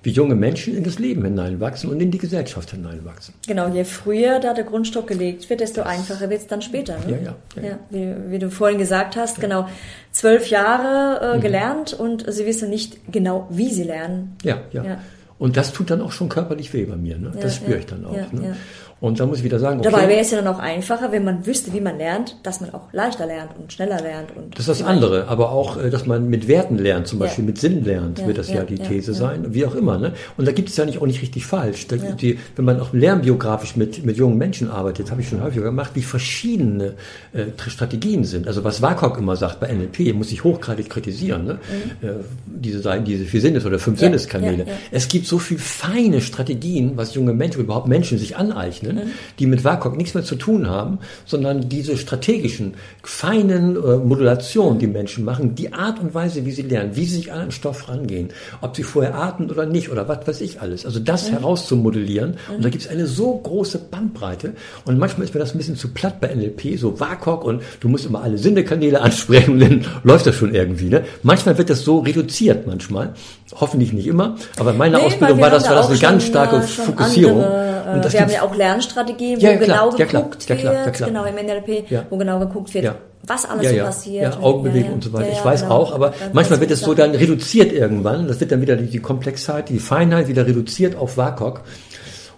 Wie junge Menschen in das Leben hineinwachsen und in die Gesellschaft hineinwachsen. Genau, je früher da der Grundstock gelegt wird, desto einfacher wird es dann später. Ne? Ja, ja, ja, ja. wie, wie du vorhin gesagt hast, genau, zwölf Jahre äh, Mhm. gelernt und sie wissen nicht genau, wie sie lernen. Ja, ja. Ja. Und das tut dann auch schon körperlich weh bei mir. Ne? Ja, das spüre ja, ich dann auch. ja, ne? ja. Und da muss ich wieder sagen, okay, Dabei wäre es ja dann auch einfacher, wenn man wüsste, wie man lernt, dass man auch leichter lernt und schneller lernt. Und das ist das andere, aber auch, äh, dass man mit Werten lernt, zum Ja. Beispiel mit Sinn lernt, Ja, wird das ja, ja, die ja, These ja. sein, wie auch immer. Ne? Und da gibt es ja nicht auch nicht richtig falsch. Da, die, wenn man auch lernbiografisch mit, mit jungen Menschen arbeitet, habe ich schon häufiger gemacht, wie verschiedene äh, Strategien sind. Also was WAKOK immer sagt bei NLP, muss ich hochgradig kritisieren. Ne? Äh, diese, diese vier Sinnes- oder fünf Mhm. Ja, Sinneskanäle. ja, ja. Es gibt so viel feine Strategien, was junge Menschen, überhaupt Menschen sich aneignen, Mhm. die mit WAKOK nichts mehr zu tun haben, sondern diese strategischen, feinen äh, Modulationen, die Menschen machen, die Art und Weise, wie sie lernen, wie sie sich an einen Stoff rangehen, ob sie vorher atmen oder nicht oder was weiß ich alles. Also das herauszumodellieren. Und da gibt es eine so große Bandbreite. Und manchmal ist mir das ein bisschen zu platt bei NLP, so WAKOK und du musst immer alle Sinnekanäle (laughs) ansprechen und dann läuft das schon irgendwie. Ne? Manchmal wird das so reduziert, manchmal. Hoffentlich nicht immer. Aber in meiner Nee, Ausbildung war das, war da das eine ganz starke äh, Fokussierung. Andere, äh, das wir haben ja auch Lernstrategien, wo Ja, ja, genau geguckt wird, genau im NLP, wo genau geguckt wird, was alles ja, so ja. passiert. Ja, Augenbewegung und so weiter. Ich weiß genau. auch, aber Ganz, manchmal wird es so dann reduziert irgendwann. Das wird dann wieder die, die Komplexheit, die Feinheit wieder reduziert auf WAKOK.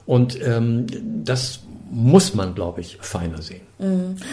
Und ähm, das muss man, glaube ich, feiner sehen.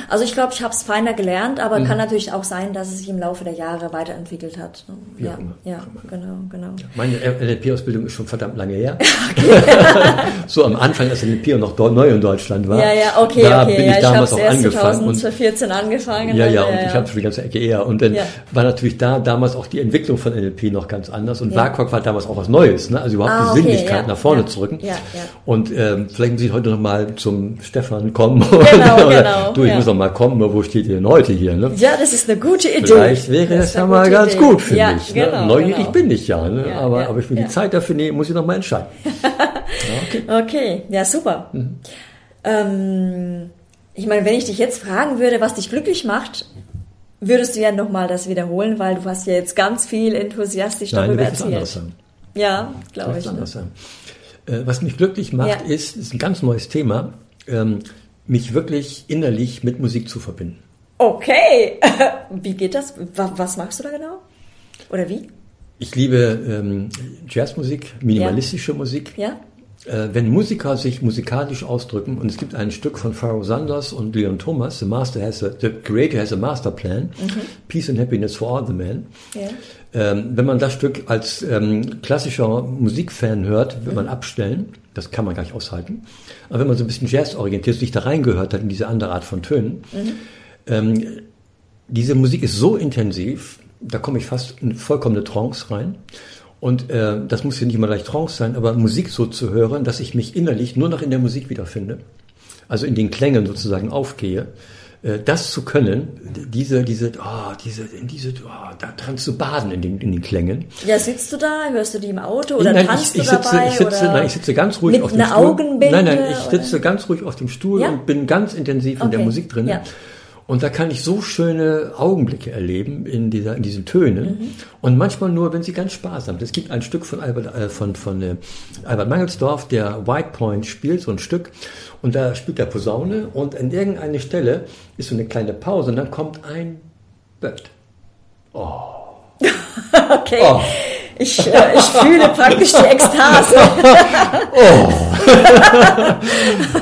Also ich glaube, ich habe es feiner gelernt, Mhm. aber kann natürlich auch sein, dass es sich im Laufe der Jahre weiterentwickelt hat. Wie ja, ja, genau, genau. Meine NLP-Ausbildung ist schon verdammt lange her. (laughs) (laughs) so am Anfang, als NLP noch neu in Deutschland war. Ja, ja, okay, da okay. bin ja, ich ich damals habe auch erst angefangen. Und 2014 angefangen. Ja, dann, ja, und ich habe schon die ganze Ecke eher. Und dann Ja. war natürlich da damals auch die Entwicklung von NLP noch ganz anders. Und Ja. WAKOK war damals auch was Neues, ne? also überhaupt Ah, die okay, Sinnlichkeit ja, nach vorne ja, zu rücken. ja, ja. Und ähm, vielleicht muss ich heute noch mal zum Stefan kommen. Genau, (laughs) Oder, genau, Du, ich ja. muss noch mal kommen, wo steht ihr denn heute hier? Ne? Ja, das ist eine gute Idee. Vielleicht wäre das, ist ja mal ganz Idee. gut für ja, mich. Genau, ne? Neugierig genau. bin ich ja, ne? Ja, aber ob ich ja. die Zeit dafür nehme, muss ich noch mal entscheiden. (laughs) okay. Okay, ja, super. Mhm. Ähm, Ich meine, wenn ich dich jetzt fragen würde, was dich glücklich macht, würdest du ja nochmal das wiederholen, weil du hast ja jetzt ganz viel enthusiastisch Nein, darüber es anders erzählt. sagen. Ja, glaube ich. es Ne? anders sagen. Äh, Was mich glücklich macht, Ja. ist, ist ein ganz neues Thema, ähm, mich wirklich innerlich mit Musik zu verbinden. Okay, (laughs) wie geht das? Wa- Was machst du da genau? Oder wie? Ich liebe ähm, Jazzmusik, minimalistische Musik. Ja? Äh, wenn Musiker sich musikalisch ausdrücken, und es gibt ein Stück von Pharoah Sanders und Leon Thomas, The, Master has a, the Creator has a Master Plan, Peace and Happiness for all the men. Ja. Ähm, wenn man das Stück als ähm, klassischer Musikfan hört, wird man abstellen. Das kann man gar nicht aushalten. Aber wenn man so ein bisschen Jazz orientiert, sich da reingehört hat in diese andere Art von Tönen, ähm, diese Musik ist so intensiv, da komme ich fast in vollkommene Trance rein. Und äh, das muss ja nicht immer gleich Trance sein, aber Musik so zu hören, dass ich mich innerlich nur noch in der Musik wiederfinde. Also in den Klängen sozusagen aufgehe. Äh, das zu können, diese, diese, oh, diese, in diese, oh, da dran zu baden in den, in den Klängen. Ja, sitzt du da? Hörst du die im Auto oder nein, tanzt ich, ich du sitze, dabei? ich sitze, oder nein, ich sitze ganz ruhig auf dem Stuhl. Augenbinde? nein, nein, ich oder? sitze ganz ruhig auf dem Stuhl Ja? und bin ganz intensiv in der Okay, Musik drin. ja. Und da kann ich so schöne Augenblicke erleben in, dieser, in diesen Tönen. Mhm. Und manchmal nur, wenn sie ganz sparsam sind. Es gibt ein Stück von Albert, äh, von, von äh, Albert Mangelsdorf, der White Point spielt, so ein Stück. Und da spielt er Posaune und an irgendeiner Stelle ist so eine kleine Pause und dann kommt ein Bird. (laughs) Okay. Oh. Ich, äh, ich fühle praktisch die Ekstase. (laughs)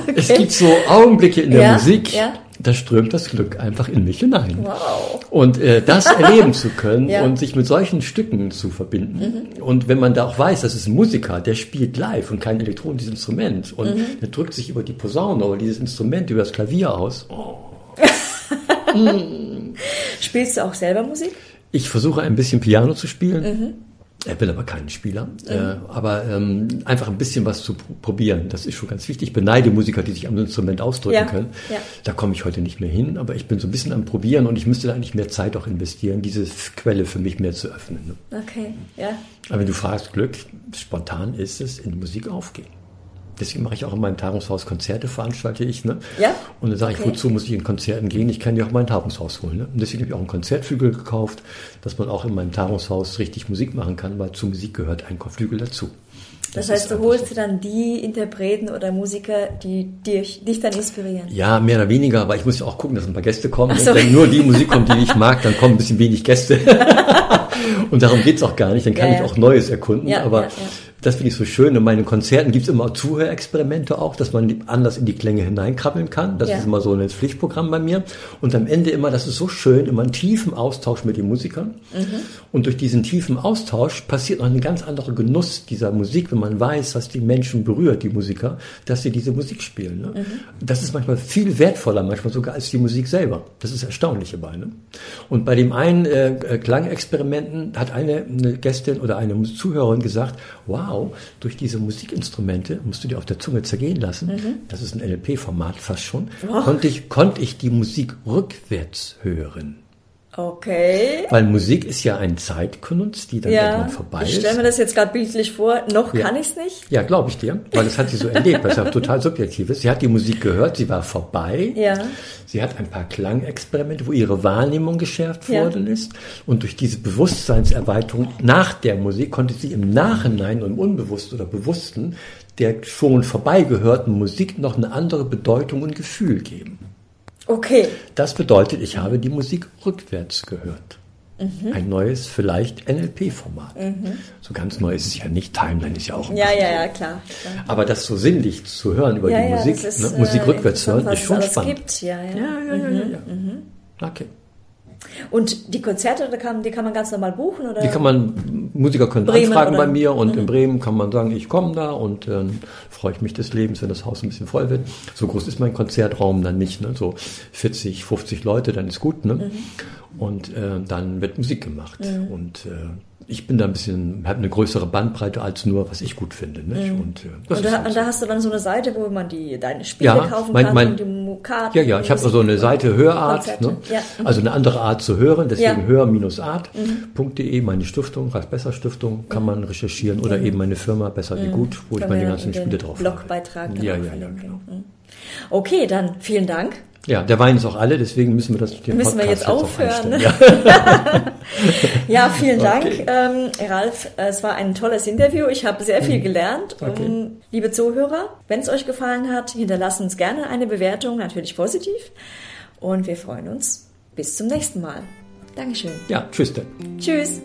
(laughs) Es gibt so Augenblicke in der Ja, Musik, ja. Da strömt das Glück einfach in mich hinein. Wow. Und äh, das (laughs) erleben zu können Ja. Mhm. und sich mit solchen Stücken zu verbinden. Und wenn man da auch weiß, das ist ein Musiker, der spielt live und kein elektronisches Instrument. Und Mhm. der drückt sich über die Posaune oder dieses Instrument, über das Klavier aus. (laughs) Oh. Spielst du auch selber Musik? Ich versuche ein bisschen Piano zu spielen. Mhm. Ich bin aber kein Spieler. Äh, aber ähm, einfach ein bisschen was zu pr- probieren, das ist schon ganz wichtig. Ich beneide Musiker, die sich am Instrument ausdrücken Ja, können. ja. Da komme ich heute nicht mehr hin, aber ich bin so ein bisschen am Probieren und ich müsste da eigentlich mehr Zeit auch investieren, diese Quelle für mich mehr zu öffnen. Ne? Okay, ja. Aber wenn du fragst, Glück, spontan ist es in Musik aufgehen. Deswegen mache ich auch in meinem Tagungshaus Konzerte, veranstalte ich. Ne? Ja? Und dann sage ich, Okay. wozu muss ich in Konzerten gehen? Ich kann ja auch mein Tagungshaus holen. Ne? Und deswegen habe ich auch einen Konzertflügel gekauft, dass man auch in meinem Tagungshaus richtig Musik machen kann, weil zur Musik gehört ein Flügel dazu. Das, ist heißt, du holst so. dir dann die Interpreten oder Musiker, die dich, dich dann inspirieren. Ja, mehr oder weniger, aber ich muss ja auch gucken, dass ein paar Gäste kommen. So. Wenn nur die Musik kommt, die ich (laughs) mag, dann kommen ein bisschen wenig Gäste. (laughs) Und darum geht's auch gar nicht. Dann kann Ja, ich ja. auch Neues erkunden. Ja, aber. Das finde ich so schön. In meinen Konzerten gibt's immer Zuhörexperimente auch, dass man anders in die Klänge hineinkrabbeln kann. Das Ja. ist immer so ein Pflichtprogramm bei mir. Und am Ende immer, das ist so schön, immer einen tiefen Austausch mit den Musikern. Mhm. Und durch diesen tiefen Austausch passiert noch ein ganz anderer Genuss dieser Musik, wenn man weiß, was die Menschen berührt, die Musiker, dass sie diese Musik spielen. Ne? Das ist manchmal viel wertvoller, manchmal sogar als die Musik selber. Das ist erstaunlich dabei. Ne? Und bei dem einen äh, Klangexperimenten hat eine, eine Gästin oder eine Zuhörerin gesagt, wow, durch diese Musikinstrumente musst du dir auf der Zunge zergehen lassen. Das ist ein LP-Format fast schon. Konnte ich, konnte ich die Musik rückwärts hören. Okay. Weil Musik ist ja ein Zeitkunst, die dann Ja, irgendwann vorbei ich ist. stelle mir das jetzt gerade bildlich vor. Noch Ja. kann ich's nicht. Ja, glaube ich dir, weil das hat sie so (laughs) erlebt, es ja total subjektiv ist. Sie hat die Musik gehört, sie war vorbei. Ja. Sie hat ein paar Klangexperimente, wo ihre Wahrnehmung geschärft Ja. worden ist. Und durch diese Bewusstseinserweiterung nach der Musik konnte sie im Nachhinein und im Unbewussten oder Bewussten der schon vorbeigehörten Musik noch eine andere Bedeutung und Gefühl geben. Okay. Das bedeutet, ich habe die Musik rückwärts gehört. Mhm. Ein neues, vielleicht NLP-Format. So ganz neu ist es ja nicht. Timeline ist ja auch Ja, ja, ja, klar. klar. Aber das so sinnlich zu hören über Ja, die ja, Musik, ist, ne, Musik äh, rückwärts hören, ist es schon spannend. Gibt. Ja, ja. Ja, ja, ja, ja, ja. Okay. Und die Konzerte, die kann, die kann man ganz normal buchen? Oder? Die kann man, Musiker können Bremen anfragen oder- Mhm. bei mir und in Bremen kann man sagen, ich komme da und dann freue ich mich des Lebens, wenn das Haus ein bisschen voll wird. So groß ist mein Konzertraum dann nicht, ne? so 40, 50 Leute, dann ist gut. Ne? Mhm. Und äh, dann wird Musik gemacht und äh, ich bin da ein bisschen, habe eine größere Bandbreite als nur, was ich gut finde. Nicht? Und, äh, Mhm. Und da, halt und so. da hast du dann so eine Seite, wo man die deine Spiele Ja, kaufen mein- kann mein- und die Karten. Ja, ja, ich habe so eine Seite Hörart, ne? Ja. also eine andere Art zu hören, deswegen Ja. hör-art.de, meine Stiftung, Ralf Besser Stiftung, kann man recherchieren oder eben meine Firma Besser wie gut, wo ich Können meine ganzen Spiele drauf Blogbeitrag dann Ja, ja, ja, genau. Mhm. Okay, dann vielen Dank. Ja, der Wein ist auch alle, deswegen müssen wir das den Müssen Podcast wir jetzt aufhören. Ne? (laughs) Ja. ja. vielen Dank, okay. ähm, Ralf. Es war ein tolles Interview. Ich habe sehr viel mhm. gelernt. Okay. Und, liebe Zuhörer, wenn es euch gefallen hat, hinterlasst uns gerne eine Bewertung, natürlich positiv. Und wir freuen uns. Bis zum nächsten Mal. Dankeschön. Ja, tschüss. Dann. Tschüss.